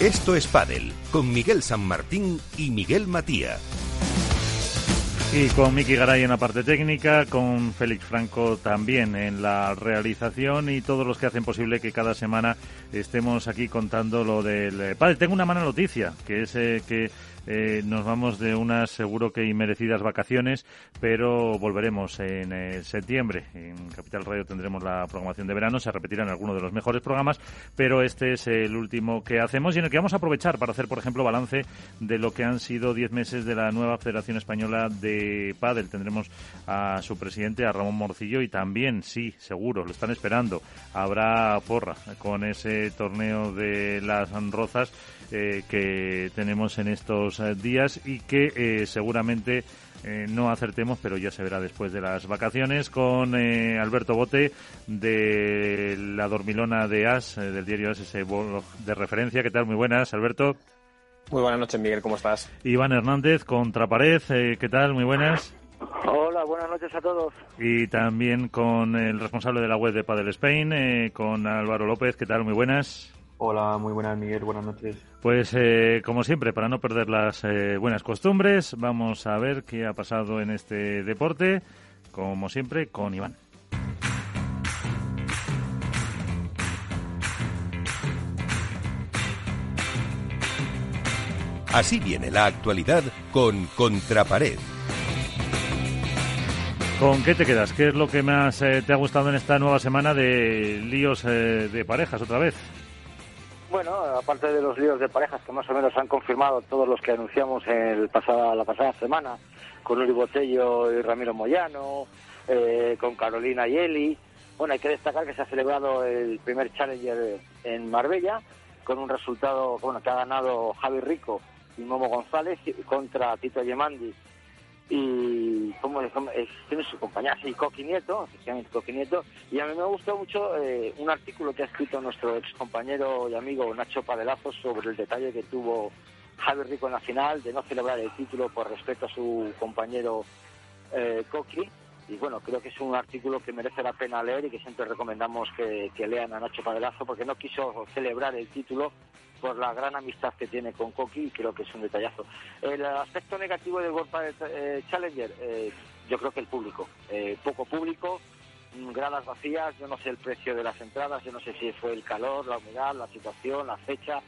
Esto es Padel, con Miguel San Martín y Miguel Matía. Y con Miki Garay en la parte técnica, con Félix Franco también en la realización y todos los que hacen posible que cada semana estemos aquí contando lo del padre. Tengo una mala noticia, que es eh, que eh, nos vamos de unas seguro que inmerecidas vacaciones, pero volveremos en eh, septiembre. En Capital Radio tendremos la programación de verano, se repetirán algunos de los mejores programas, pero este es el último que hacemos y en el que vamos a aprovechar para hacer, por ejemplo, balance de lo que han sido diez meses de la nueva Federación Española de Padel. Tendremos a su presidente, a Ramón Morcillo, y también, sí, seguro, lo están esperando, habrá porra con ese torneo de las Rozas eh, que tenemos en estos eh, días y que eh, seguramente no acertemos, pero ya se verá después de las vacaciones, con Alberto Bote de La Dormilona de As, del diario As, ese blog de referencia. ¿Qué tal? Muy buenas, Alberto. Muy buenas noches, Miguel, ¿cómo estás? Iván Hernández, Contrapared, ¿qué tal? Muy buenas. Hola, buenas noches a todos. Y también con el responsable de la web de Padel Spain, con Álvaro López, ¿qué tal? Muy buenas. Hola, muy buenas, Miguel. Buenas noches. Pues, eh, como siempre, para no perder las eh, buenas costumbres, vamos a ver qué ha pasado en este deporte, como siempre, con Iván. Así viene la actualidad con Contrapared. ¿Con qué te quedas? ¿Qué es lo que más eh, te ha gustado en esta nueva semana de líos de parejas otra vez? Bueno, aparte de los líos de parejas que más o menos han confirmado todos los que anunciamos el la pasada semana, con Uri Botello y Ramiro Moyano, eh, con Carolina y Eli. Bueno, hay que destacar que se ha celebrado el primer Challenger en Marbella, con un resultado bueno, que ha ganado Javi Rico y Momo González contra Tito Yemandi y como, tiene su compañía, sí, Coqui Nieto, efectivamente Coqui Nieto, y a mí me gustó mucho eh, un artículo que ha escrito nuestro ex compañero y amigo Nacho Padelazo sobre el detalle que tuvo Javi Rico en la final de no celebrar el título por respeto a su compañero eh, Coqui, y bueno, creo que es un artículo que merece la pena leer y que siempre recomendamos que, lean a Nacho Padelazo porque no quiso celebrar el título por la gran amistad que tiene con Coqui y creo que es un detallazo. El aspecto negativo del World eh, Challenger, eh, yo creo que el público. Eh, poco público, mm, gradas vacías, yo no sé el precio de las entradas, yo no sé si fue el calor, la humedad, la situación, la fecha,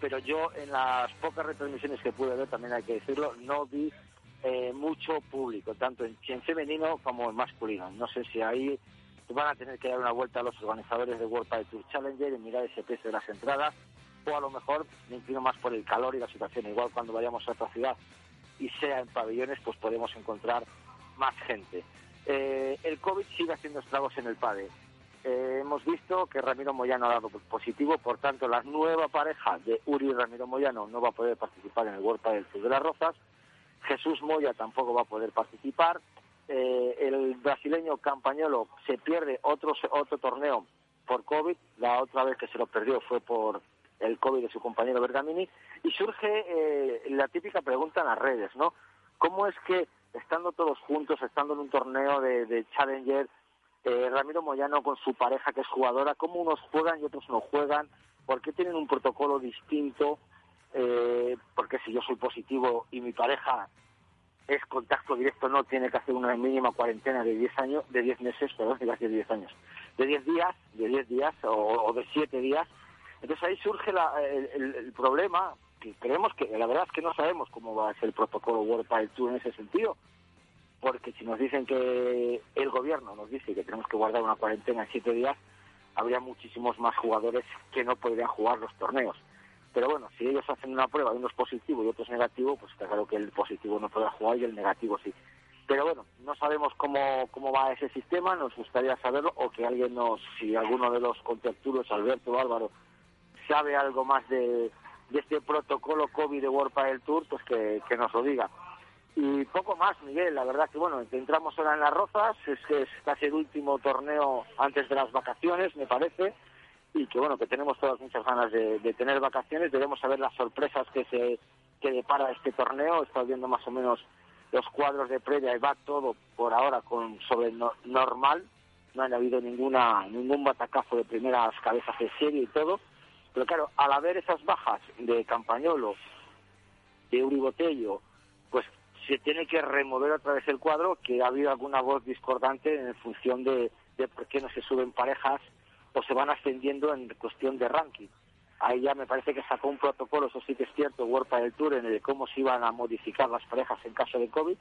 pero yo en las pocas retransmisiones que pude ver, también hay que decirlo, no vi mucho público, tanto en, en, femenino como en masculino. No sé si ahí van a tener que dar una vuelta a los organizadores de World Padel Tour Challenger y mirar ese precio de las entradas o a lo mejor me inclino más por el calor y la situación. Igual cuando vayamos a otra ciudad y sea en pabellones, pues podemos encontrar más gente. Eh, el COVID sigue haciendo estragos en el PADE. Eh, hemos visto que Ramiro Moyano ha dado positivo, por tanto, la nueva pareja de Uri y Ramiro Moyano no va a poder participar en el World del Sur de las Rozas. Jesús Moya tampoco va a poder participar. Eh, el brasileño Campañolo se pierde otro, otro torneo por COVID. La otra vez que se lo perdió fue por el COVID de su compañero Bergamini, y surge eh, la típica pregunta en las redes, ¿no? ¿Cómo es que, estando todos juntos, estando en un torneo de, Challenger, eh, Ramiro Moyano con su pareja que es jugadora, cómo unos juegan y otros no juegan? ¿Por qué tienen un protocolo distinto? Eh, porque si yo soy positivo y mi pareja es contacto directo, no tiene que hacer una mínima cuarentena de 10 años, de 10 meses, perdón, de 10 años, de 10 días, de 10 días o, o de 7 días, entonces ahí surge el, problema, que creemos que la verdad es que no sabemos cómo va a ser el protocolo World Tour en ese sentido, porque si nos dicen que el gobierno nos dice que tenemos que guardar una cuarentena en siete días, habría muchísimos más jugadores que no podrían jugar los torneos. Pero bueno, si ellos hacen una prueba de uno es positivo y otro es negativo, pues está claro que el positivo no podrá jugar y el negativo sí. Pero bueno, no sabemos cómo, cómo va ese sistema, nos gustaría saberlo o que alguien nos, si alguno de los contertulios, Alberto o Álvaro, sabe algo más de, este protocolo COVID de World del Tour, pues que, nos lo diga. Y poco más, Miguel, la verdad que bueno, entramos ahora en las Rozas, es que es casi el último torneo antes de las vacaciones, me parece, y que bueno, que tenemos todas muchas ganas de, tener vacaciones, debemos saber las sorpresas que se que depara este torneo, está viendo más o menos los cuadros de previa y va todo por ahora con sobre normal, no ha habido ninguna ningún batacazo de primeras cabezas de serie y todo, Pero claro, al haber esas bajas de Campañolo, de Uribotello, pues se tiene que remover otra vez el cuadro, que ha habido alguna voz discordante en función de, de por qué no se suben parejas o se van ascendiendo en cuestión de ranking. Ahí ya me parece que sacó un protocolo, eso sí que es cierto, Huerta del Tour, en el de cómo se iban a modificar las parejas en caso de COVID.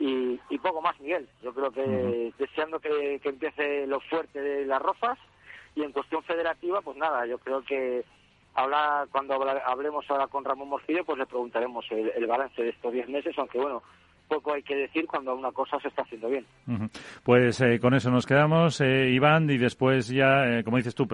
Y, y poco más, Miguel. Yo creo que deseando que, que empiece lo fuerte de las Rozas y en cuestión federativa, pues nada, yo creo que habla, cuando hablemos ahora con Ramón Morcillo, pues le preguntaremos el, el balance de estos 10 meses, aunque bueno, poco hay que decir cuando una cosa se está haciendo bien. Pues eh, con eso nos quedamos, eh, Iván, y después ya, eh, como dices tú,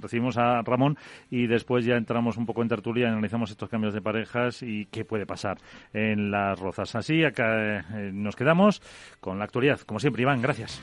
recibimos a Ramón y después ya entramos un poco en tertulia, analizamos estos cambios de parejas y qué puede pasar en las rozas. Así, acá nos quedamos con la actualidad. Como siempre, Iván, gracias.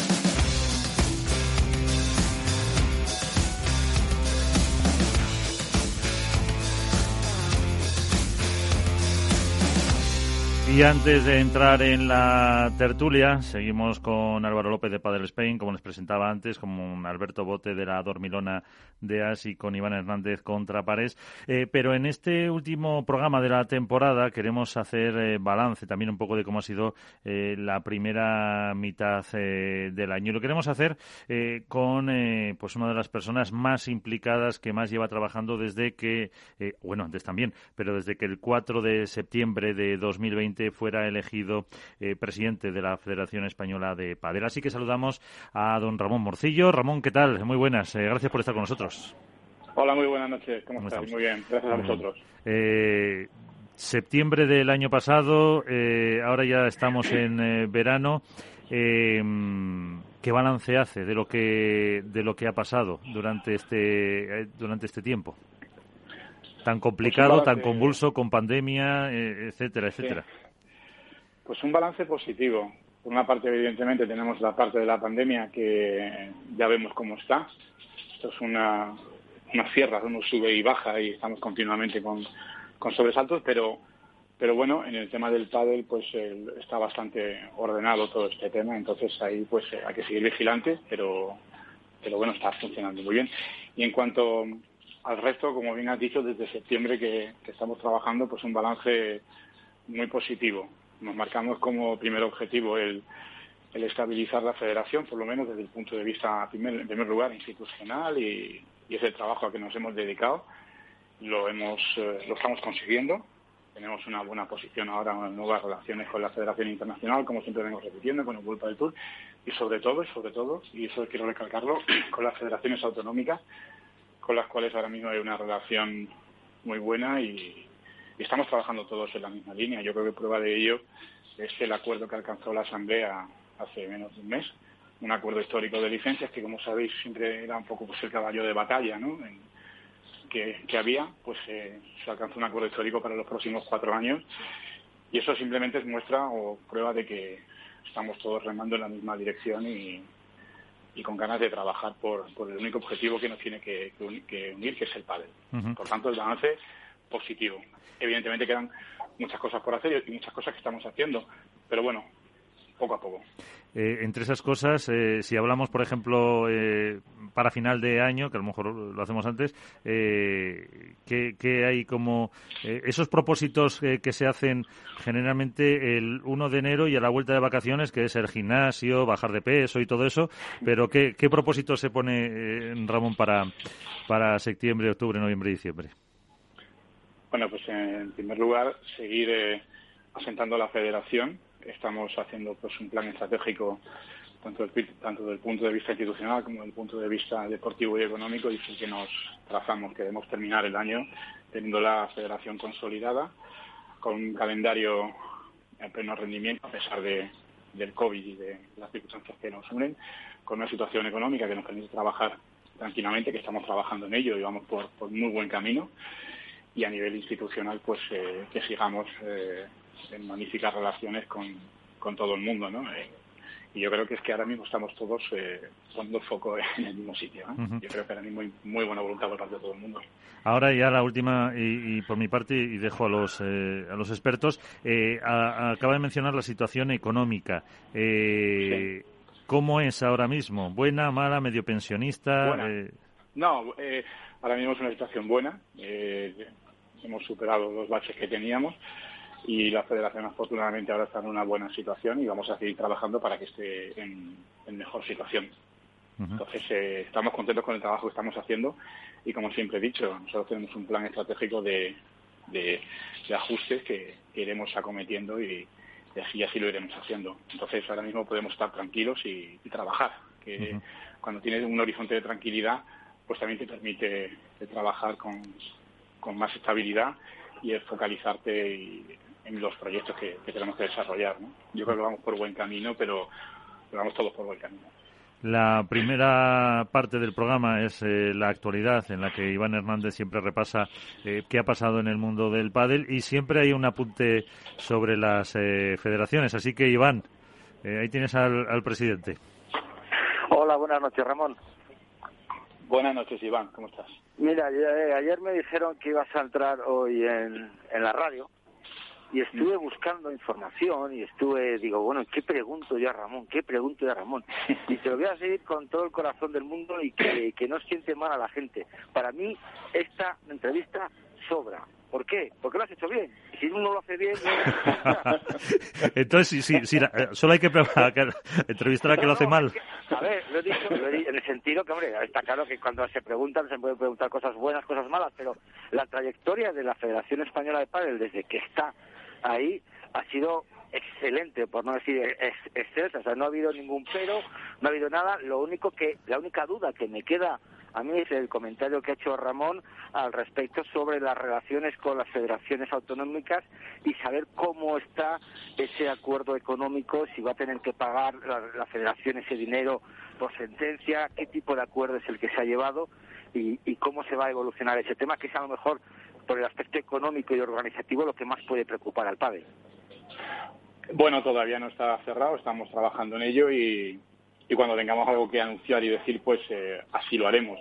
Y antes de entrar en la tertulia, seguimos con Álvaro López de Padel Spain, como les presentaba antes, con Alberto Bote de la Dormilona de As y con Iván Hernández contra Pares. Eh, pero en este último programa de la temporada queremos hacer eh, balance también un poco de cómo ha sido eh, la primera mitad del año. Y lo queremos hacer con pues una de las personas más implicadas que más lleva trabajando desde que, bueno, antes también, pero desde que el 4 de septiembre de 2020 fuera elegido eh, presidente de la Federación Española de Padel. Así que saludamos a don Ramón Morcillo. Ramón, ¿qué tal? Muy buenas. Eh, gracias por estar con nosotros. Hola, muy buenas noches. ¿Cómo, estás? Muy bien. Gracias a vosotros. Eh, septiembre del año pasado, ahora ya estamos en verano. ¿Qué balance hace de lo que de lo que ha pasado durante este durante este tiempo? Tan complicado, tan convulso, con pandemia, etcétera, etcétera. Pues un balance positivo. Por una parte, evidentemente, tenemos la parte de la pandemia que ya vemos cómo está. Esto es una, una sierra, uno sube y baja y estamos continuamente con, con sobresaltos, pero, pero bueno, en el tema del pádel pues está bastante ordenado todo este tema, entonces ahí pues hay que seguir vigilante, pero, pero bueno, está funcionando muy bien. Y en cuanto al resto, como bien has dicho, desde septiembre que estamos trabajando, pues un balance muy positivo nos marcamos como primer objetivo el, estabilizar la federación, por lo menos desde el punto de vista, en primer lugar, institucional y, y ese trabajo a que nos hemos dedicado. Lo, hemos, eh, lo estamos consiguiendo. Tenemos una buena posición ahora en nuevas relaciones con la Federación Internacional, como siempre vengo repitiendo, con el Vuelta del Tour, y sobre todo, y sobre todo, y eso quiero recalcarlo, con las federaciones autonómicas, con las cuales ahora mismo hay una relación muy buena y, y estamos trabajando todos en la misma línea. Yo creo que prueba de ello es el acuerdo que alcanzó la Asamblea hace menos de un mes, un acuerdo histórico de licencias que, como sabéis, siempre era un poco pues, el caballo de batalla ¿no? que, había, pues eh, se alcanzó un acuerdo histórico para los próximos cuatro años y eso simplemente es muestra o prueba de que estamos todos remando en la misma dirección y, con ganas de trabajar por, el único objetivo que nos tiene que, unir, que es el padre. Por tanto, el balance positivo. Evidentemente quedan muchas cosas por hacer y muchas cosas que estamos haciendo, pero bueno, poco a poco. Eh, entre esas cosas, eh, si hablamos, por ejemplo, eh, para final de año, que a lo mejor lo hacemos antes, ¿qué, hay como esos propósitos que se hacen generalmente el 1 de enero y a la vuelta de vacaciones, que es el gimnasio, bajar de peso y todo eso? Pero ¿qué, qué propósitos se pone, Ramón, para, para septiembre, octubre, noviembre y diciembre? Bueno, pues en primer lugar, seguir eh, asentando la federación. Estamos haciendo pues un plan estratégico tanto, tanto desde el punto de vista institucional como desde el punto de vista deportivo y económico y que nos trazamos. Queremos terminar el año teniendo la federación consolidada con un calendario en pleno rendimiento a pesar de, del COVID y de las circunstancias que nos unen, con una situación económica que nos permite trabajar tranquilamente, que estamos trabajando en ello y vamos por muy buen camino y a nivel institucional pues eh, que sigamos eh, en magníficas relaciones con, con, todo el mundo, ¿no? Eh, y yo creo que es que ahora mismo estamos todos eh, poniendo foco en el mismo sitio. Yo creo que ahora mismo hay muy buena voluntad por parte de todo el mundo. Ahora ya la última, y, por mi parte, y dejo a los, eh, a los expertos, eh, acaba de mencionar la situación económica. Eh, ¿Cómo es ahora mismo? ¿Buena, mala, medio pensionista? No, ahora mismo es una situación buena. Hemos superado los baches que teníamos y la federación afortunadamente ahora está en una buena situación y vamos a seguir trabajando para que esté en, mejor situación. Entonces, eh, estamos contentos con el trabajo que estamos haciendo y, como siempre he dicho, nosotros tenemos un plan estratégico de, de, ajustes que, iremos acometiendo y, así, así lo iremos haciendo. Entonces, ahora mismo podemos estar tranquilos y, trabajar, que cuando tienes un horizonte de tranquilidad, pues también te permite trabajar con, con más estabilidad y focalizarte y, en los proyectos que, tenemos que desarrollar. ¿no? Yo creo que vamos por buen camino, pero, vamos todos por buen camino. La primera parte del programa es eh, la actualidad, en la que Iván Hernández siempre repasa eh, qué ha pasado en el mundo del pádel y siempre hay un apunte sobre las eh, federaciones. Así que, Iván, ahí tienes al, presidente. Hola, buenas noches, Ramón. Buenas noches, Iván. ¿Cómo estás? Mira, ayer me dijeron que ibas a entrar hoy en, en la radio y estuve buscando información y estuve, digo, bueno, ¿qué pregunto yo a Ramón? ¿Qué pregunto yo a Ramón? Y te lo voy a seguir con todo el corazón del mundo y que, que no siente mal a la gente. Para mí, esta entrevista sobra. ¿Por qué? Porque lo has hecho bien. Si uno lo hace bien... Entonces, sí, sí, eh, solo hay que entrevistar a que lo hace mal. a ver, lo he dicho en el sentido que, hombre, está claro que cuando se preguntan se pueden preguntar cosas buenas, cosas malas, pero la trayectoria de la Federación Española de Padres desde que está ahí ha sido excelente, por no decir excelsa, o sea, no ha habido ningún pero, no ha habido nada, lo único que, la única duda que me queda a mí es el comentario que ha hecho Ramón al respecto sobre las relaciones con las federaciones autonómicas y saber cómo está ese acuerdo económico, si va a tener que pagar la, la federación ese dinero por sentencia, qué tipo de acuerdo es el que se ha llevado y, y cómo se va a evolucionar ese tema, que es a lo mejor por el aspecto económico y organizativo lo que más puede preocupar al padre. Bueno, todavía no está cerrado, estamos trabajando en ello y, cuando tengamos algo que anunciar y decir, pues eh, así lo haremos.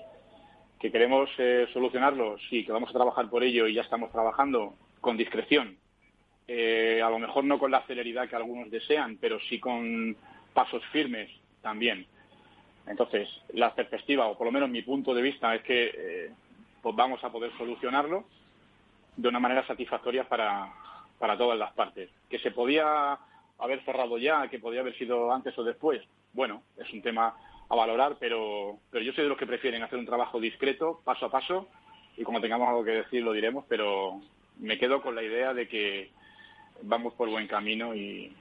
¿Que queremos eh, solucionarlo? Sí, que vamos a trabajar por ello y ya estamos trabajando con discreción. Eh, a lo mejor no con la celeridad que algunos desean, pero sí con pasos firmes también. Entonces, la perspectiva, o por lo menos mi punto de vista, es que pues vamos a poder solucionarlo de una manera satisfactoria para, para todas las partes. Que se podía haber cerrado ya, que podía haber sido antes o después, bueno, es un tema a valorar, pero, pero yo soy de los que prefieren hacer un trabajo discreto, paso a paso, y como tengamos algo que decir lo diremos, pero me quedo con la idea de que vamos por buen camino y,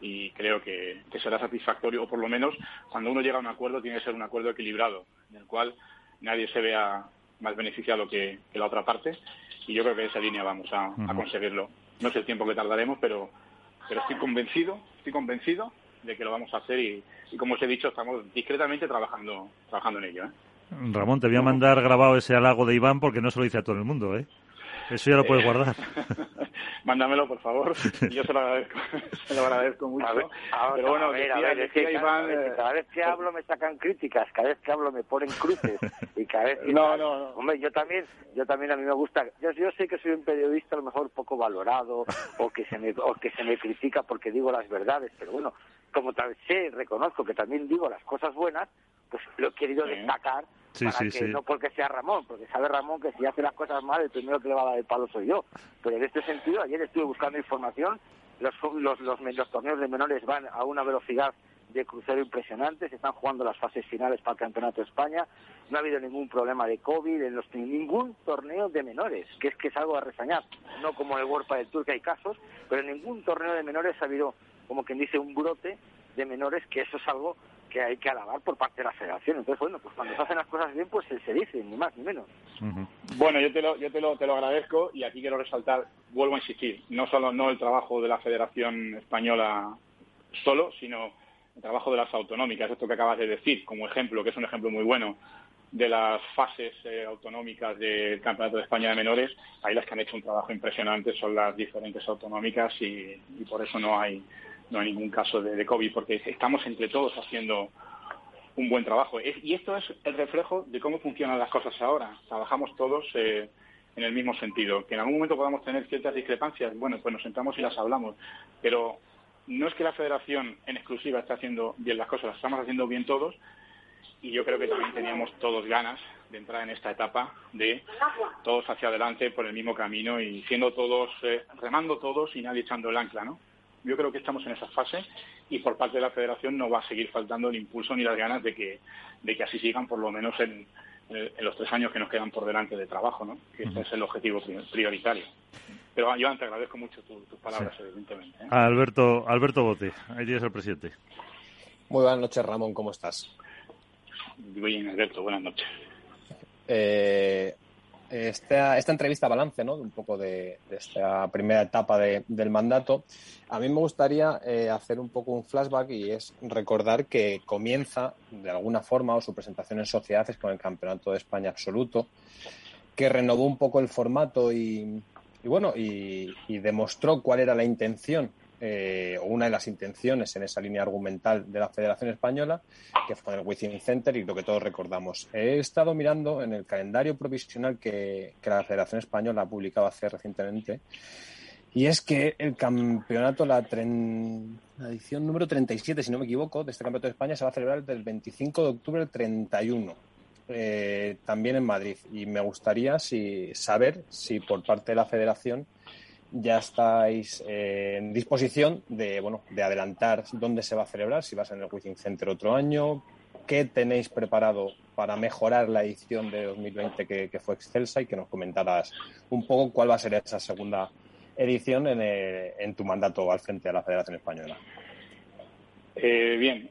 y creo que, será satisfactorio, o por lo menos cuando uno llega a un acuerdo tiene que ser un acuerdo equilibrado, en el cual nadie se vea más beneficiado que, que la otra parte y yo creo que en esa línea vamos a, conseguirlo. No sé el tiempo que tardaremos, pero, pero estoy convencido, estoy convencido de que lo vamos a hacer y, como os he dicho, estamos discretamente trabajando, trabajando en ello. ¿eh? Ramón, te voy a mandar grabado ese halago de Iván porque no se lo dice a todo el mundo, ¿eh? Eso ya lo puedes guardar. Mándamelo, por favor. Yo se lo agradezco, se lo agradezco mucho. Pero bueno, a ver, a ver, cada, vez que hablo me sacan críticas, cada vez que hablo me ponen cruces y cada vez no, no, no. Hombre, yo también, yo también a mí me gusta. Yo, yo sé que soy un periodista a lo mejor poco valorado o que se me o que se me critica porque digo las verdades, pero bueno, como tal sé, reconozco que también digo las cosas buenas, pues lo he querido destacar para que no porque sea Ramón, porque sabe Ramón que si hace las cosas mal, el primero que le va a dar el palo soy yo. Pero en este sentido, ayer estuve buscando información, los, los, los, torneos de menores van a una velocidad de crucero impresionante, se están jugando las fases finales para el Campeonato de España, no ha habido ningún problema de COVID en los ningún torneo de menores, que es que es algo a resañar, no como el World del Tour que hay casos, pero en ningún torneo de menores ha habido, como quien dice, un brote de menores, que eso es algo que hay que alabar por parte de la federación. Entonces, bueno, pues cuando se hacen las cosas bien, pues se, dice, ni más ni menos. Bueno, yo te lo, yo te lo, te lo agradezco y aquí quiero resaltar, vuelvo a insistir, no solo no el trabajo de la Federación Española solo, sino el trabajo de las autonómicas, esto que acabas de decir, como ejemplo, que es un ejemplo muy bueno. de las fases eh, autonómicas del Campeonato de España de Menores, ahí las que han hecho un trabajo impresionante son las diferentes autonómicas y, por eso no hay, no hay ningún caso de, COVID, porque estamos entre todos haciendo un buen trabajo. Y esto es el reflejo de cómo funcionan las cosas ahora. Trabajamos todos eh, en el mismo sentido. Que en algún momento podamos tener ciertas discrepancias, bueno, pues nos sentamos y las hablamos. Pero no es que la federación en exclusiva esté haciendo bien las cosas, las estamos haciendo bien todos, y yo creo que también teníamos todos ganas de entrar en esta etapa de todos hacia adelante por el mismo camino y siendo todos, eh, remando todos y nadie echando el ancla, ¿no? Yo creo que estamos en esa fase y por parte de la federación no va a seguir faltando el impulso ni las ganas de que, de que así sigan por lo menos en, los tres años que nos quedan por delante de trabajo, ¿no? Que ese es el objetivo prioritario. Pero Joan, te agradezco mucho tus palabras, evidentemente. ¿eh? Alberto, Alberto Bote, ahí tienes al presidente. Muy buenas noches, Ramón, ¿cómo estás? Bien, Alberto, buenas noches. Eh, esta, entrevista balance, ¿no? Un poco de, esta primera etapa del mandato. A mí me gustaría eh, hacer un poco un flashback y es recordar que comienza de alguna forma o su presentación en sociedades con el Campeonato de España absoluto, que renovó un poco el formato y, bueno, y, demostró cuál era la intención eh, una de las intenciones en esa línea argumental de la Federación Española, que fue el Within Center y lo que todos recordamos. He estado mirando en el calendario provisional que, la Federación Española ha publicado hace recientemente, y es que el campeonato, la, edición número 37, si no me equivoco, de este campeonato de España se va a celebrar del 25 de octubre al 31. Eh, también en Madrid. Y me gustaría si, saber si por parte de la Federación ya estáis eh, en disposición de, bueno, de adelantar dónde se va a celebrar, si va a ser en el Within Center otro año, qué tenéis preparado para mejorar la edición de 2020 que, fue excelsa y que nos comentaras un poco cuál va a ser esa segunda edición en, eh, en tu mandato al frente de la Federación Española. Eh, bien,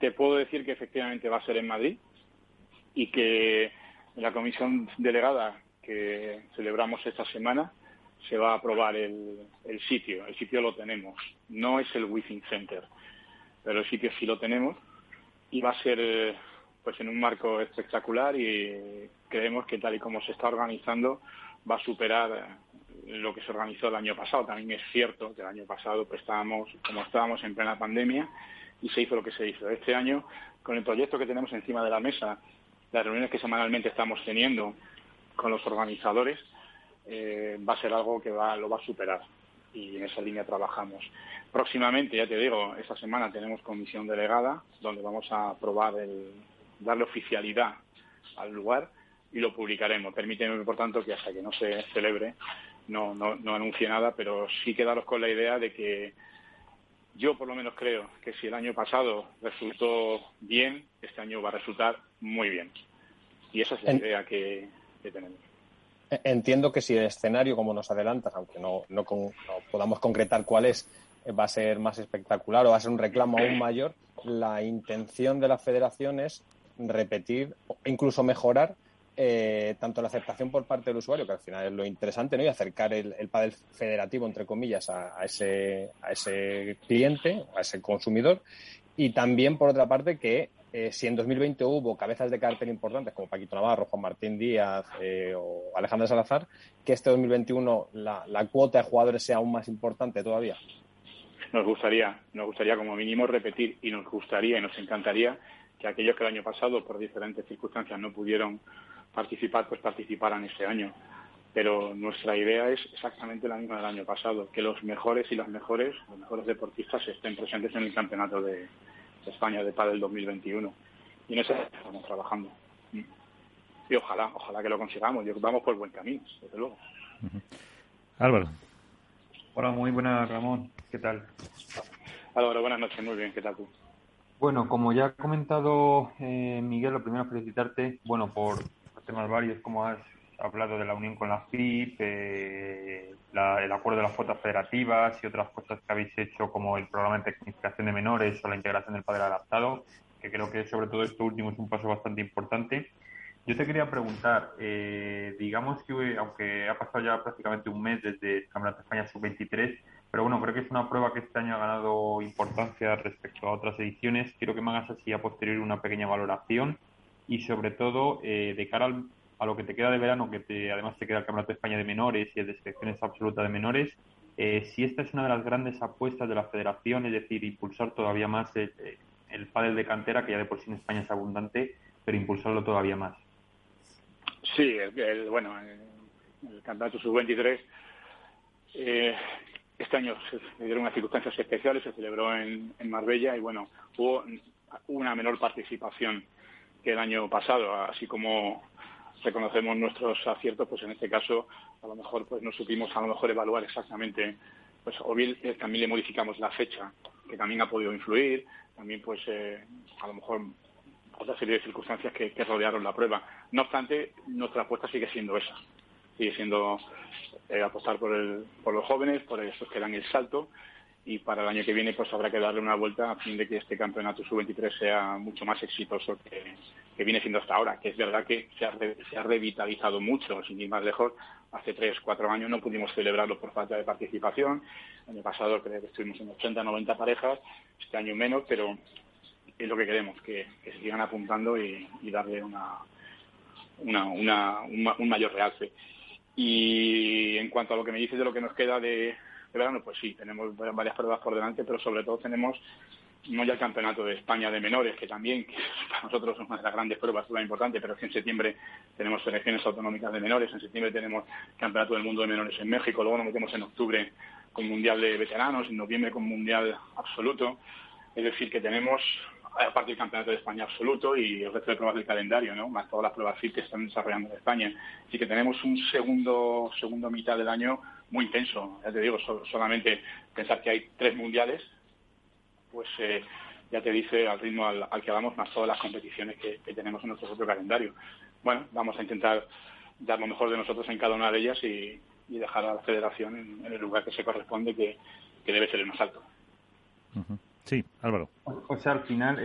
te puedo decir que efectivamente va a ser en Madrid y que la comisión delegada que celebramos esta semana se va a aprobar el, sitio. El sitio lo tenemos. No es el Within Center, pero el sitio sí lo tenemos y va a ser pues en un marco espectacular y creemos que tal y como se está organizando va a superar lo que se organizó el año pasado. También es cierto que el año pasado pues estábamos como estábamos en plena pandemia y se hizo lo que se hizo. Este año con el proyecto que tenemos encima de la mesa, las reuniones que semanalmente estamos teniendo con los organizadores, eh, va a ser algo que va, lo va a superar y en esa línea trabajamos. Próximamente, ya te digo, esta semana tenemos comisión delegada donde vamos a aprobar el darle oficialidad al lugar y lo publicaremos. Permíteme, por tanto, que hasta que no se celebre no, no, no anuncie nada, pero sí quedaros con la idea de que yo por lo menos creo que si el año pasado resultó bien, este año va a resultar muy bien. Y esa es la idea que tenemos. Entiendo que si el escenario, como nos adelantas, aunque no, no, podamos concretar cuál es, va a ser más espectacular o va a ser un reclamo aún mayor, la intención de la federación es repetir, incluso mejorar eh, tanto la aceptación por parte del usuario, que al final es lo interesante, ¿no? y acercar el, el pádel federativo, entre comillas, a, ese, a ese cliente, a ese consumidor, y también, por otra parte, que eh, si en 2020 hubo cabezas de cartel importantes como Paquito Navarro, Juan Martín Díaz eh, o Alejandro Salazar, que este 2021 la, la cuota de jugadores sea aún más importante todavía. Nos gustaría, nos gustaría como mínimo repetir y nos gustaría y nos encantaría que aquellos que el año pasado por diferentes circunstancias no pudieron participar, pues participaran este año. Pero nuestra idea es exactamente la misma del año pasado, que los mejores y las mejores, los mejores deportistas estén presentes en el campeonato de, España de del 2021. Y en eso estamos trabajando. Y ojalá, ojalá que lo consigamos. Vamos por buen camino, desde luego. Álvaro. Hola, muy buenas, Ramón. ¿Qué tal? Álvaro, buenas noches. Muy bien, ¿qué tal tú? Bueno, como ya ha comentado eh, Miguel, lo primero felicitarte, bueno, por temas varios, como has hablado de la unión con la FIP, eh, el acuerdo de las cuotas federativas y otras cosas que habéis hecho como el programa de tecnificación de menores o la integración del padre adaptado, que creo que sobre todo esto último es un paso bastante importante. Yo te quería preguntar, eh, digamos que aunque ha pasado ya prácticamente un mes desde el Campeonato de España Sub-23, pero bueno, creo que es una prueba que este año ha ganado importancia respecto a otras ediciones. Quiero que me hagas así a posteriori una pequeña valoración y sobre todo de cara a lo que te queda de verano, que te, además te queda el Campeonato de España de menores y el de selecciones absoluta de menores, si esta es una de las grandes apuestas de la federación, es decir, impulsar todavía más el, el pádel de cantera, que ya de por sí en España es abundante, pero impulsarlo todavía más. Sí, el, bueno, el, campeonato sub-23 eh, este año se dieron unas circunstancias especiales, se celebró en, Marbella y bueno, hubo una menor participación que el año pasado, así como reconocemos nuestros aciertos, pues en este caso a lo mejor pues no supimos a lo mejor evaluar exactamente, pues o bien eh, también le modificamos la fecha, que también ha podido influir, también pues eh, a lo mejor otra serie de circunstancias que, rodearon la prueba. No obstante, nuestra apuesta sigue siendo esa, sigue siendo eh, apostar por, el, por los jóvenes, por esos que dan el salto y para el año que viene pues habrá que darle una vuelta a fin de que este campeonato sub-23 sea mucho más exitoso que, viene siendo hasta ahora, que es verdad que se ha, se ha revitalizado mucho, sin ir más lejos, hace tres, cuatro años no pudimos celebrarlo por falta de participación, el año pasado creo que estuvimos en 80, 90 parejas, este año menos, pero es lo que queremos, que, se sigan apuntando y, darle una, una, un, mayor realce. Y en cuanto a lo que me dices de lo que nos queda de, verano, pues sí, tenemos varias pruebas por delante, pero sobre todo tenemos no ya el campeonato de España de menores, que también que para nosotros es una de las grandes pruebas, muy importante, pero que en septiembre tenemos selecciones autonómicas de menores, en septiembre tenemos campeonato del mundo de menores en México, luego nos metemos en octubre con mundial de veteranos, en noviembre con mundial absoluto, es decir, que tenemos aparte del campeonato de España absoluto y el resto de pruebas del calendario, ¿no? más todas las pruebas FIT que están desarrollando en España. Así que tenemos un segundo, segundo mitad del año muy intenso. Ya te digo, solamente pensar que hay tres mundiales, pues eh, ya te dice al ritmo al, que vamos, más todas las competiciones que, tenemos en nuestro propio calendario. Bueno, vamos a intentar dar lo mejor de nosotros en cada una de ellas y, dejar a la federación en, el lugar que se corresponde, que, debe ser el más alto. Sí, Álvaro. O, sea, al final,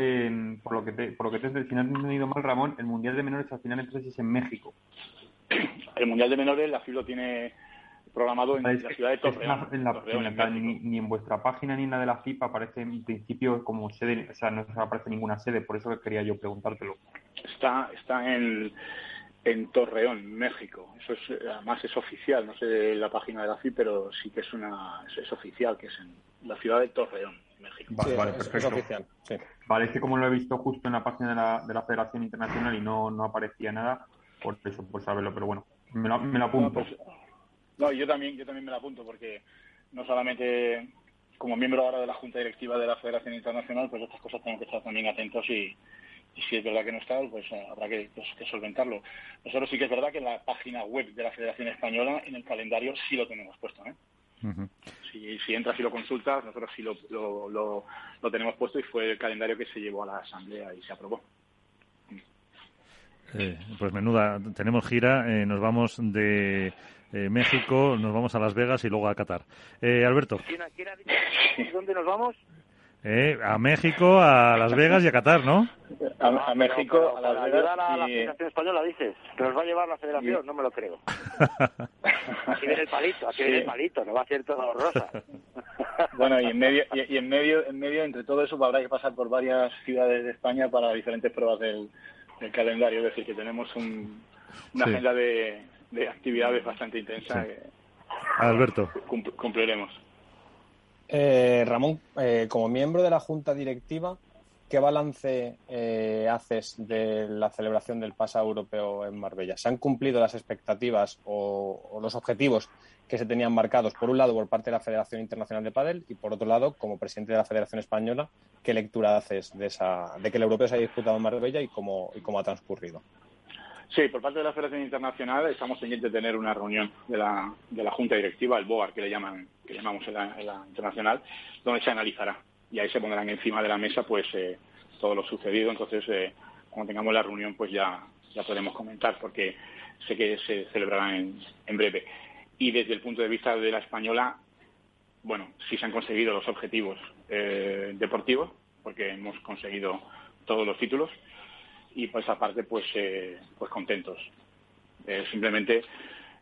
por lo que te, por lo que te, al final he ido mal, Ramón, el Mundial de Menores al final entonces es en México. El Mundial de Menores, la FIBA tiene programado en la ciudad de Torreón. ni, en vuestra página ni en la de la FIPA aparece en principio como sede, o sea, no aparece ninguna sede, por eso quería yo preguntártelo. Está, está en, en Torreón, México. Eso es, además es oficial, no sé la página de la FIPA, pero sí que es una es oficial, que es en la ciudad de Torreón. México. Vale, perfecto. Vale, es que como lo he visto justo en la página de la, de la Federación Internacional y no, no aparecía nada, por eso, por saberlo, pero bueno, me lo, me lo apunto. Pues, no, yo también, yo también me lo apunto porque no solamente como miembro ahora de la Junta Directiva de la Federación Internacional, pues estas cosas tengo que estar también atentos y, si es verdad que no está, pues eh, habrá que, pues, que, solventarlo. Nosotros sí que es verdad que en la página web de la Federación Española, en el calendario, sí lo tenemos puesto. ¿eh? si, si, entras y lo consultas, nosotros sí lo, lo, lo, tenemos puesto y fue el calendario que se llevó a la Asamblea y se aprobó. Eh, pues menuda, tenemos gira, eh, nos vamos de eh, México, nos vamos a Las Vegas y luego a Qatar. Alberto. ¿Quién, quién ha dicho dónde nos vamos? Eh, a México, a Las Vegas y a Qatar, ¿no? A, México, a Las Vegas. a la Federación Española, dices. ¿Que nos va a llevar la Federación? No me lo creo. aquí viene el palito, aquí viene el palito, no va a ser todo rosa. bueno, y en medio, y, en medio, en medio, entre todo eso, habrá que pasar por varias ciudades de España para diferentes pruebas del, calendario. Es decir, que tenemos una agenda de, actividades bastante intensa. Alberto. cumpliremos. Eh, Ramón, eh, como miembro de la Junta Directiva, ¿qué balance eh, haces de la celebración del PASA europeo en Marbella? ¿Se han cumplido las expectativas o, los objetivos que se tenían marcados, por un lado, por parte de la Federación Internacional de Padel y, por otro lado, como presidente de la Federación Española, ¿qué lectura haces de, esa, de que el europeo se haya disputado en Marbella y cómo, y cómo ha transcurrido? Sí, por parte de la Federación Internacional estamos pendientes de tener una reunión de la, de la Junta Directiva, el BOAR, que le llaman, que llamamos en la, internacional, donde se analizará y ahí se pondrán encima de la mesa pues eh, todo lo sucedido. Entonces, eh, cuando tengamos la reunión, pues ya, ya podemos comentar, porque sé que se celebrará en, en breve. Y desde el punto de vista de la española, bueno, sí se han conseguido los objetivos eh, deportivos, porque hemos conseguido todos los títulos y pues aparte pues eh, pues contentos. Eh, simplemente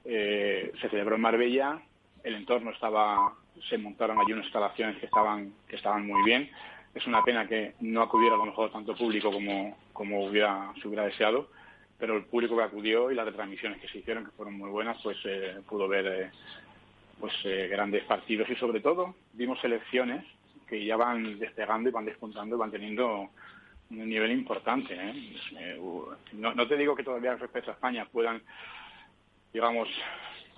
eh, se celebró en Marbella el entorno estaba se montaron allí unas instalaciones que estaban que estaban muy bien. Es una pena que no acudiera a lo mejor tanto público como, como hubiera, se hubiera deseado, pero el público que acudió y las retransmisiones que se hicieron, que fueron muy buenas, pues eh, pudo ver eh, pues grandes partidos. Y sobre todo vimos selecciones que ya van despegando y van despuntando y van teniendo un nivel importante. No, no, te digo que todavía respecto a España puedan, digamos,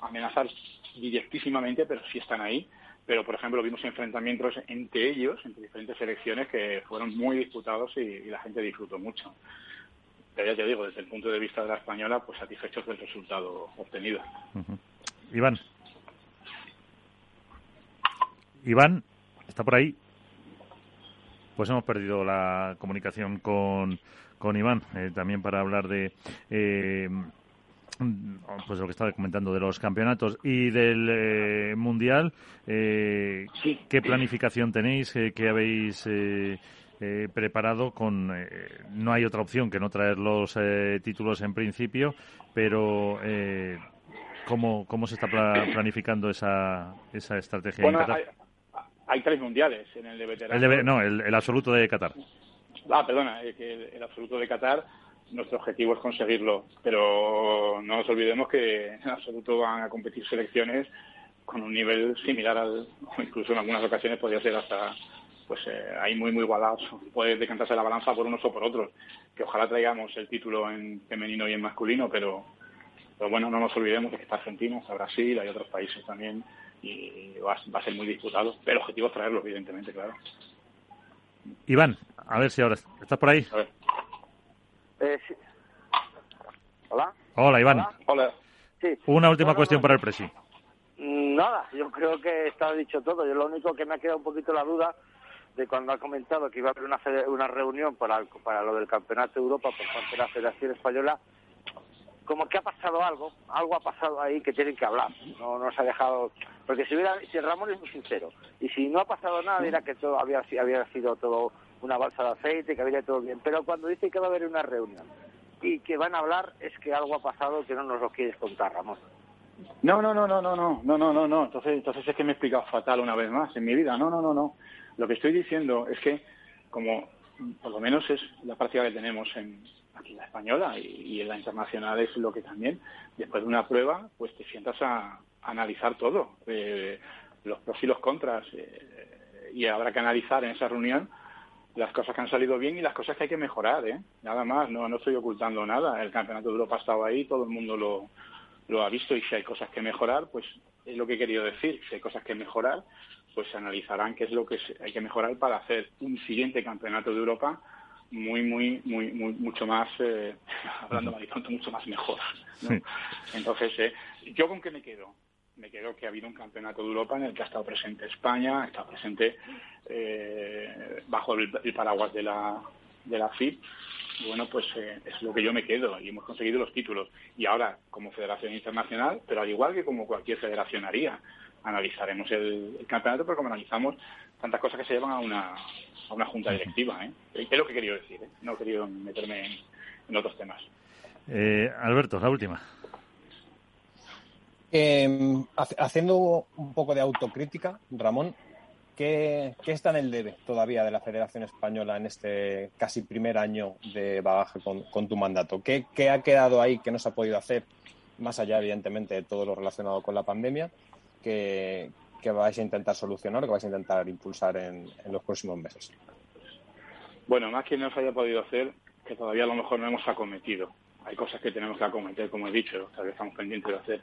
amenazar directísimamente, pero sí están ahí pero por ejemplo vimos enfrentamientos entre ellos, entre diferentes selecciones que fueron muy disputados y, la gente disfrutó mucho. Pero ya te digo, desde el punto de vista de la española, pues satisfechos del resultado obtenido. Iván. Iván, ¿está por ahí? Pues hemos perdido la comunicación con, con Iván, eh, también para hablar de eh, pues lo que estaba comentando de los campeonatos y del eh, mundial eh, qué planificación tenéis qué habéis eh, preparado con no hay otra opción que no traer los títulos en principio pero cómo cómo se está planificando esa esa estrategia bueno, hay, tres mundiales en el de veteranos no el, absoluto de Qatar ah perdona el absoluto de Qatar nuestro objetivo es conseguirlo, pero no nos olvidemos que en absoluto van a competir selecciones con un nivel similar al, o incluso en algunas ocasiones podría ser hasta, pues eh, ahí muy, muy igualados. Puede decantarse la balanza por unos o por otros. Que ojalá traigamos el título en femenino y en masculino, pero, pero bueno, no nos olvidemos de que está Argentina, está Brasil, hay otros países también y va, a ser muy disputado. Pero el objetivo es traerlo, evidentemente, claro. Iván, a ver si ahora estás por ahí. A ver. Eh, Hola. Hola, Iván. Hola. Sí. Una última cuestión para el Presi. Nada, yo creo que está dicho todo. Yo lo único que me ha quedado un poquito la duda de cuando ha comentado que iba a haber una, una reunión para, para lo del Campeonato de Europa por parte de la Federación Española, como que ha pasado algo, algo ha pasado ahí que tienen que hablar. No nos ha dejado, porque si hubiera, si Ramón es muy sincero, y si no ha pasado nada, era que todo había, había sido todo una balsa de aceite, que había todo bien. Pero cuando dice que va a haber una reunión y que van a hablar, es que algo ha pasado que no nos lo quieres contar, Ramón. No, no, no, no, no, no, no, no, no, no. Entonces, entonces es que me he explicado fatal una vez más en mi vida. No, no, no, no. Lo que estoy diciendo es que, como por lo menos es la práctica que tenemos en aquí en la española y, en la internacional es lo que también, después de una prueba, pues te sientas a, analizar todo, eh, los pros y los contras, eh, y habrá que analizar en esa reunión las cosas que han salido bien y las cosas que hay que mejorar, ¿eh? Nada más, no, no estoy ocultando nada. El Campeonato de Europa ha estado ahí, todo el mundo lo, lo ha visto y si hay cosas que mejorar, pues es lo que he querido decir. Si hay cosas que mejorar, pues se analizarán qué es lo que hay que mejorar para hacer un siguiente Campeonato de Europa muy, muy, muy, muy mucho más, eh, hablando y pronto, mucho más mejor. Entonces, eh, ¿yo con qué me quedo? me quedo que ha habido un campeonato de Europa en el que ha estado presente España, ha estado presente eh, bajo el, paraguas de la, de la FIP. Y bueno, pues eh, es lo que yo me quedo y hemos conseguido los títulos. Y ahora, como Federación Internacional, pero al igual que como cualquier federación haría, analizaremos el, campeonato, pero como analizamos tantas cosas que se llevan a una, a una junta directiva. ¿eh? Es lo que he querido decir, ¿eh? no he querido meterme en otros temas. Alberto, la última. Eh, haciendo un poco de autocrítica, Ramón, ¿qué, está en el debe todavía de la Federación Española en este casi primer año de bagaje con, tu mandato? ¿Qué, ha quedado ahí que no se ha podido hacer, más allá, evidentemente, de todo lo relacionado con la pandemia, que, vais a intentar solucionar que vais a intentar impulsar en, los próximos meses? Bueno, más que no se haya podido hacer, que todavía a lo mejor no hemos acometido. Hay cosas que tenemos que acometer, como he dicho, todavía estamos pendientes de hacer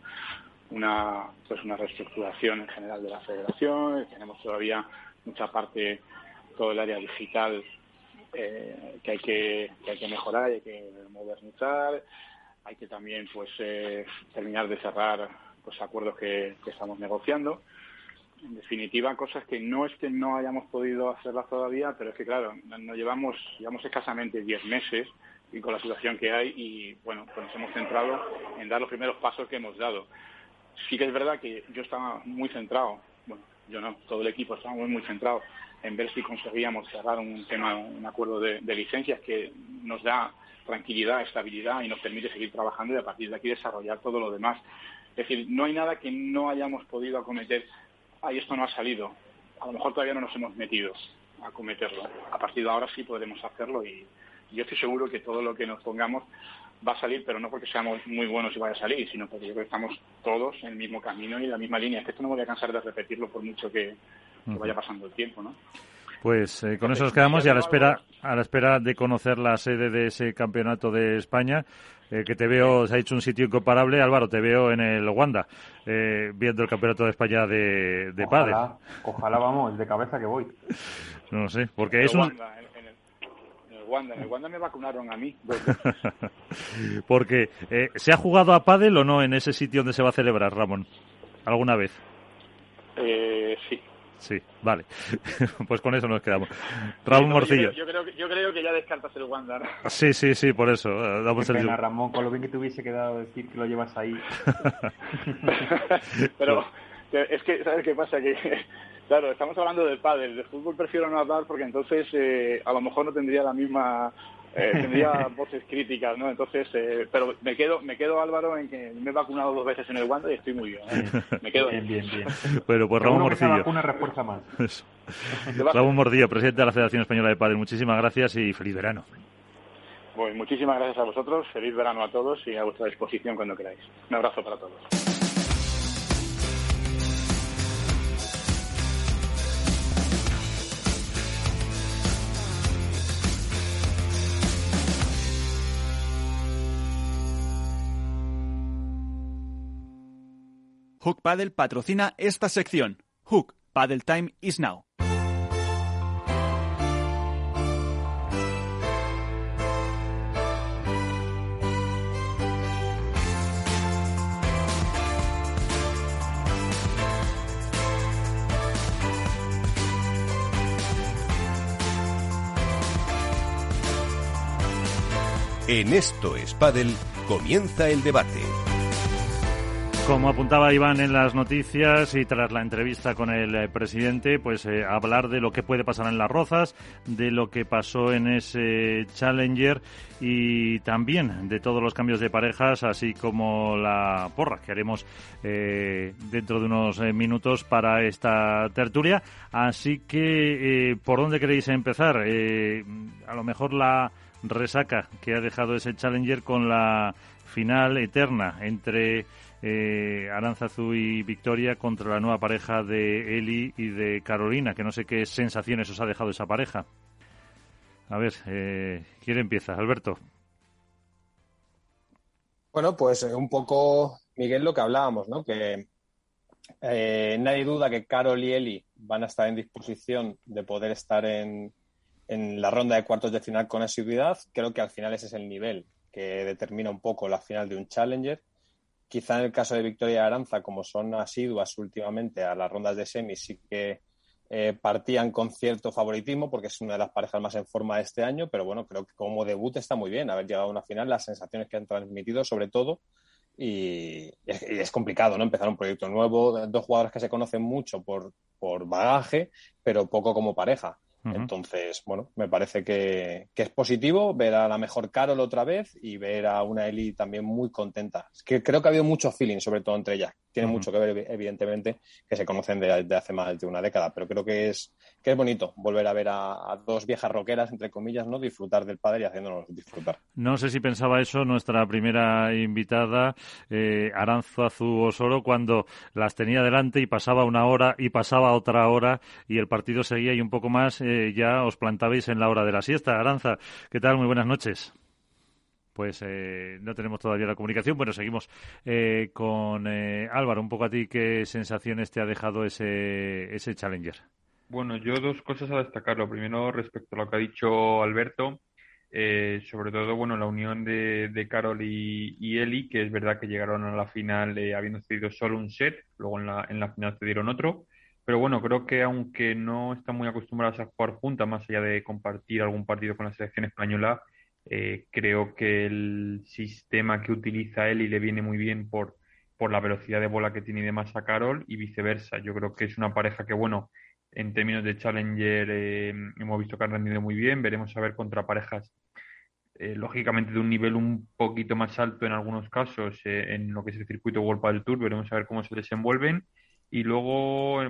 una pues una reestructuración en general de la federación tenemos todavía mucha parte todo el área digital eh, que hay que, hay que mejorar hay que modernizar hay que también pues eh, terminar de cerrar pues acuerdos que, estamos negociando en definitiva cosas que no es que no hayamos podido hacerlas todavía pero es que claro nos llevamos llevamos escasamente 10 meses y con la situación que hay y bueno pues nos hemos centrado en dar los primeros pasos que hemos dado sí que es verdad que yo estaba muy centrado, bueno, yo no, todo el equipo estaba muy, muy centrado en ver si conseguíamos cerrar un tema, un acuerdo de, licencias que nos da tranquilidad, estabilidad y nos permite seguir trabajando y a partir de aquí desarrollar todo lo demás. Es decir, no hay nada que no hayamos podido acometer. Ay, esto no ha salido. A lo mejor todavía no nos hemos metido. acometerlo. A partir de ahora sí podremos hacerlo y yo estoy seguro que todo lo que nos pongamos va a salir, pero no porque seamos muy buenos y vaya a salir, sino porque yo creo que estamos todos en el mismo camino y en la misma línea. Es que esto no me voy a cansar de repetirlo por mucho que, vaya pasando el tiempo, ¿no? Pues eh, con eso nos quedamos y a la espera a la espera de conocer la sede de ese campeonato de España. Eh, que te veo, se ha hecho un sitio incomparable. Álvaro, te veo en el Wanda, eh, viendo el campeonato de España de, de ojalá, Ojalá, vamos, de cabeza que voy. No sé, porque es un... Wanda. En el Wanda me vacunaron a mí. Porque, eh, ¿se ha jugado a pádel o no en ese sitio donde se va a celebrar, Ramón? ¿Alguna vez? Eh, sí. Sí, vale. pues con eso nos quedamos. Raúl Morcillo. Yo creo, yo, creo, que ya descartas el Wanda. Sí, sí, sí, por eso. Eh, damos el... Ramón, con lo bien que te hubiese quedado decir que lo llevas ahí. Pero es que, ¿sabes qué pasa? Que Claro, estamos hablando del pádel. De fútbol prefiero no hablar porque entonces eh, a lo mejor no tendría la misma eh, tendría voces críticas, ¿no? Entonces, eh, pero me quedo, me quedo Álvaro en que me he vacunado dos veces en el Wanda y estoy muy bien. Me quedo bien, bien, bien. Bueno, pues Ramón Morcillo. Una respuesta más. Ramón Mordillo, presidente de la Federación Española de Pádel. Muchísimas gracias y feliz verano. Pues muchísimas gracias a vosotros, feliz verano a todos y a vuestra disposición cuando queráis. Un abrazo para todos. Hook Paddle patrocina esta sección. Hook Paddle Time is now. En esto es Paddle comienza el debate. Como apuntaba Iván en las noticias y tras la entrevista con el eh, presidente, pues eh, hablar de lo que puede pasar en las Rozas, de lo que pasó en ese Challenger y también de todos los cambios de parejas, así como la porra que haremos eh, dentro de unos minutos para esta tertulia. Así que, ¿por dónde queréis empezar? a lo mejor la resaca que ha dejado ese Challenger con la final eterna entre eh, Aranzazu y Victoria contra la nueva pareja de Eli y de Carolina, que no sé qué sensaciones os ha dejado esa pareja. A ver, eh, ¿quién empieza? Alberto. Bueno, pues eh, un poco, Miguel, lo que hablábamos, ¿no? Que eh, nadie duda que Carol y Eli van a estar en disposición de poder estar en, en la ronda de cuartos de final con asiduidad. Creo que al final ese es el nivel que determina un poco la final de un Challenger. Quizá en el caso de Victoria y Aranza, como son asiduas últimamente a las rondas de semis, sí que eh, partían con cierto favoritismo porque es una de las parejas más en forma de este año, pero bueno, creo que como debut está muy bien haber llegado a una final, las sensaciones que han transmitido sobre todo y, es, complicado, ¿no? Empezar un proyecto nuevo, dos jugadores que se conocen mucho por, por bagaje, pero poco como pareja. Entonces, bueno, me parece que, es positivo ver a la mejor Carol otra vez y ver a una Eli también muy contenta. Es que creo que ha habido mucho feeling, sobre todo entre ellas. Tiene mucho que ver, evidentemente, que se conocen de, hace más de una década, pero creo que es, que es bonito volver a ver a, dos viejas roqueras, entre comillas, ¿no? Disfrutar del padre y haciéndonos disfrutar. No sé si pensaba eso nuestra primera invitada, eh, Aranzo Azú Osoro, cuando las tenía delante y pasaba una hora y pasaba otra hora y el partido seguía y un poco más. Eh, ya os plantabais en la hora de la siesta. Aranza, ¿qué tal? Muy buenas noches. Pues eh, no tenemos todavía la comunicación. Bueno, seguimos eh, con eh, Álvaro. Un poco a ti, ¿qué sensaciones te ha dejado ese, ese Challenger? Bueno, yo dos cosas a destacar. Lo primero, respecto a lo que ha dicho Alberto, sobre todo, bueno, la unión de, de Carol y, Eli, que es verdad que llegaron a la final habiendo cedido solo un set, luego en la, en la final cedieron otro. Pero bueno, creo que aunque no están muy acostumbradas a jugar juntas, más allá de compartir algún partido con la selección española, eh, creo que el sistema que utiliza él y le viene muy bien por, por la velocidad de bola que tiene y demás a Carol y viceversa. Yo creo que es una pareja que, bueno, en términos de Challenger eh, hemos visto que han rendido muy bien. Veremos a ver contra parejas, eh, lógicamente, de un nivel un poquito más alto en algunos casos en lo que es el circuito World del Tour. Veremos a ver cómo se desenvuelven Y luego,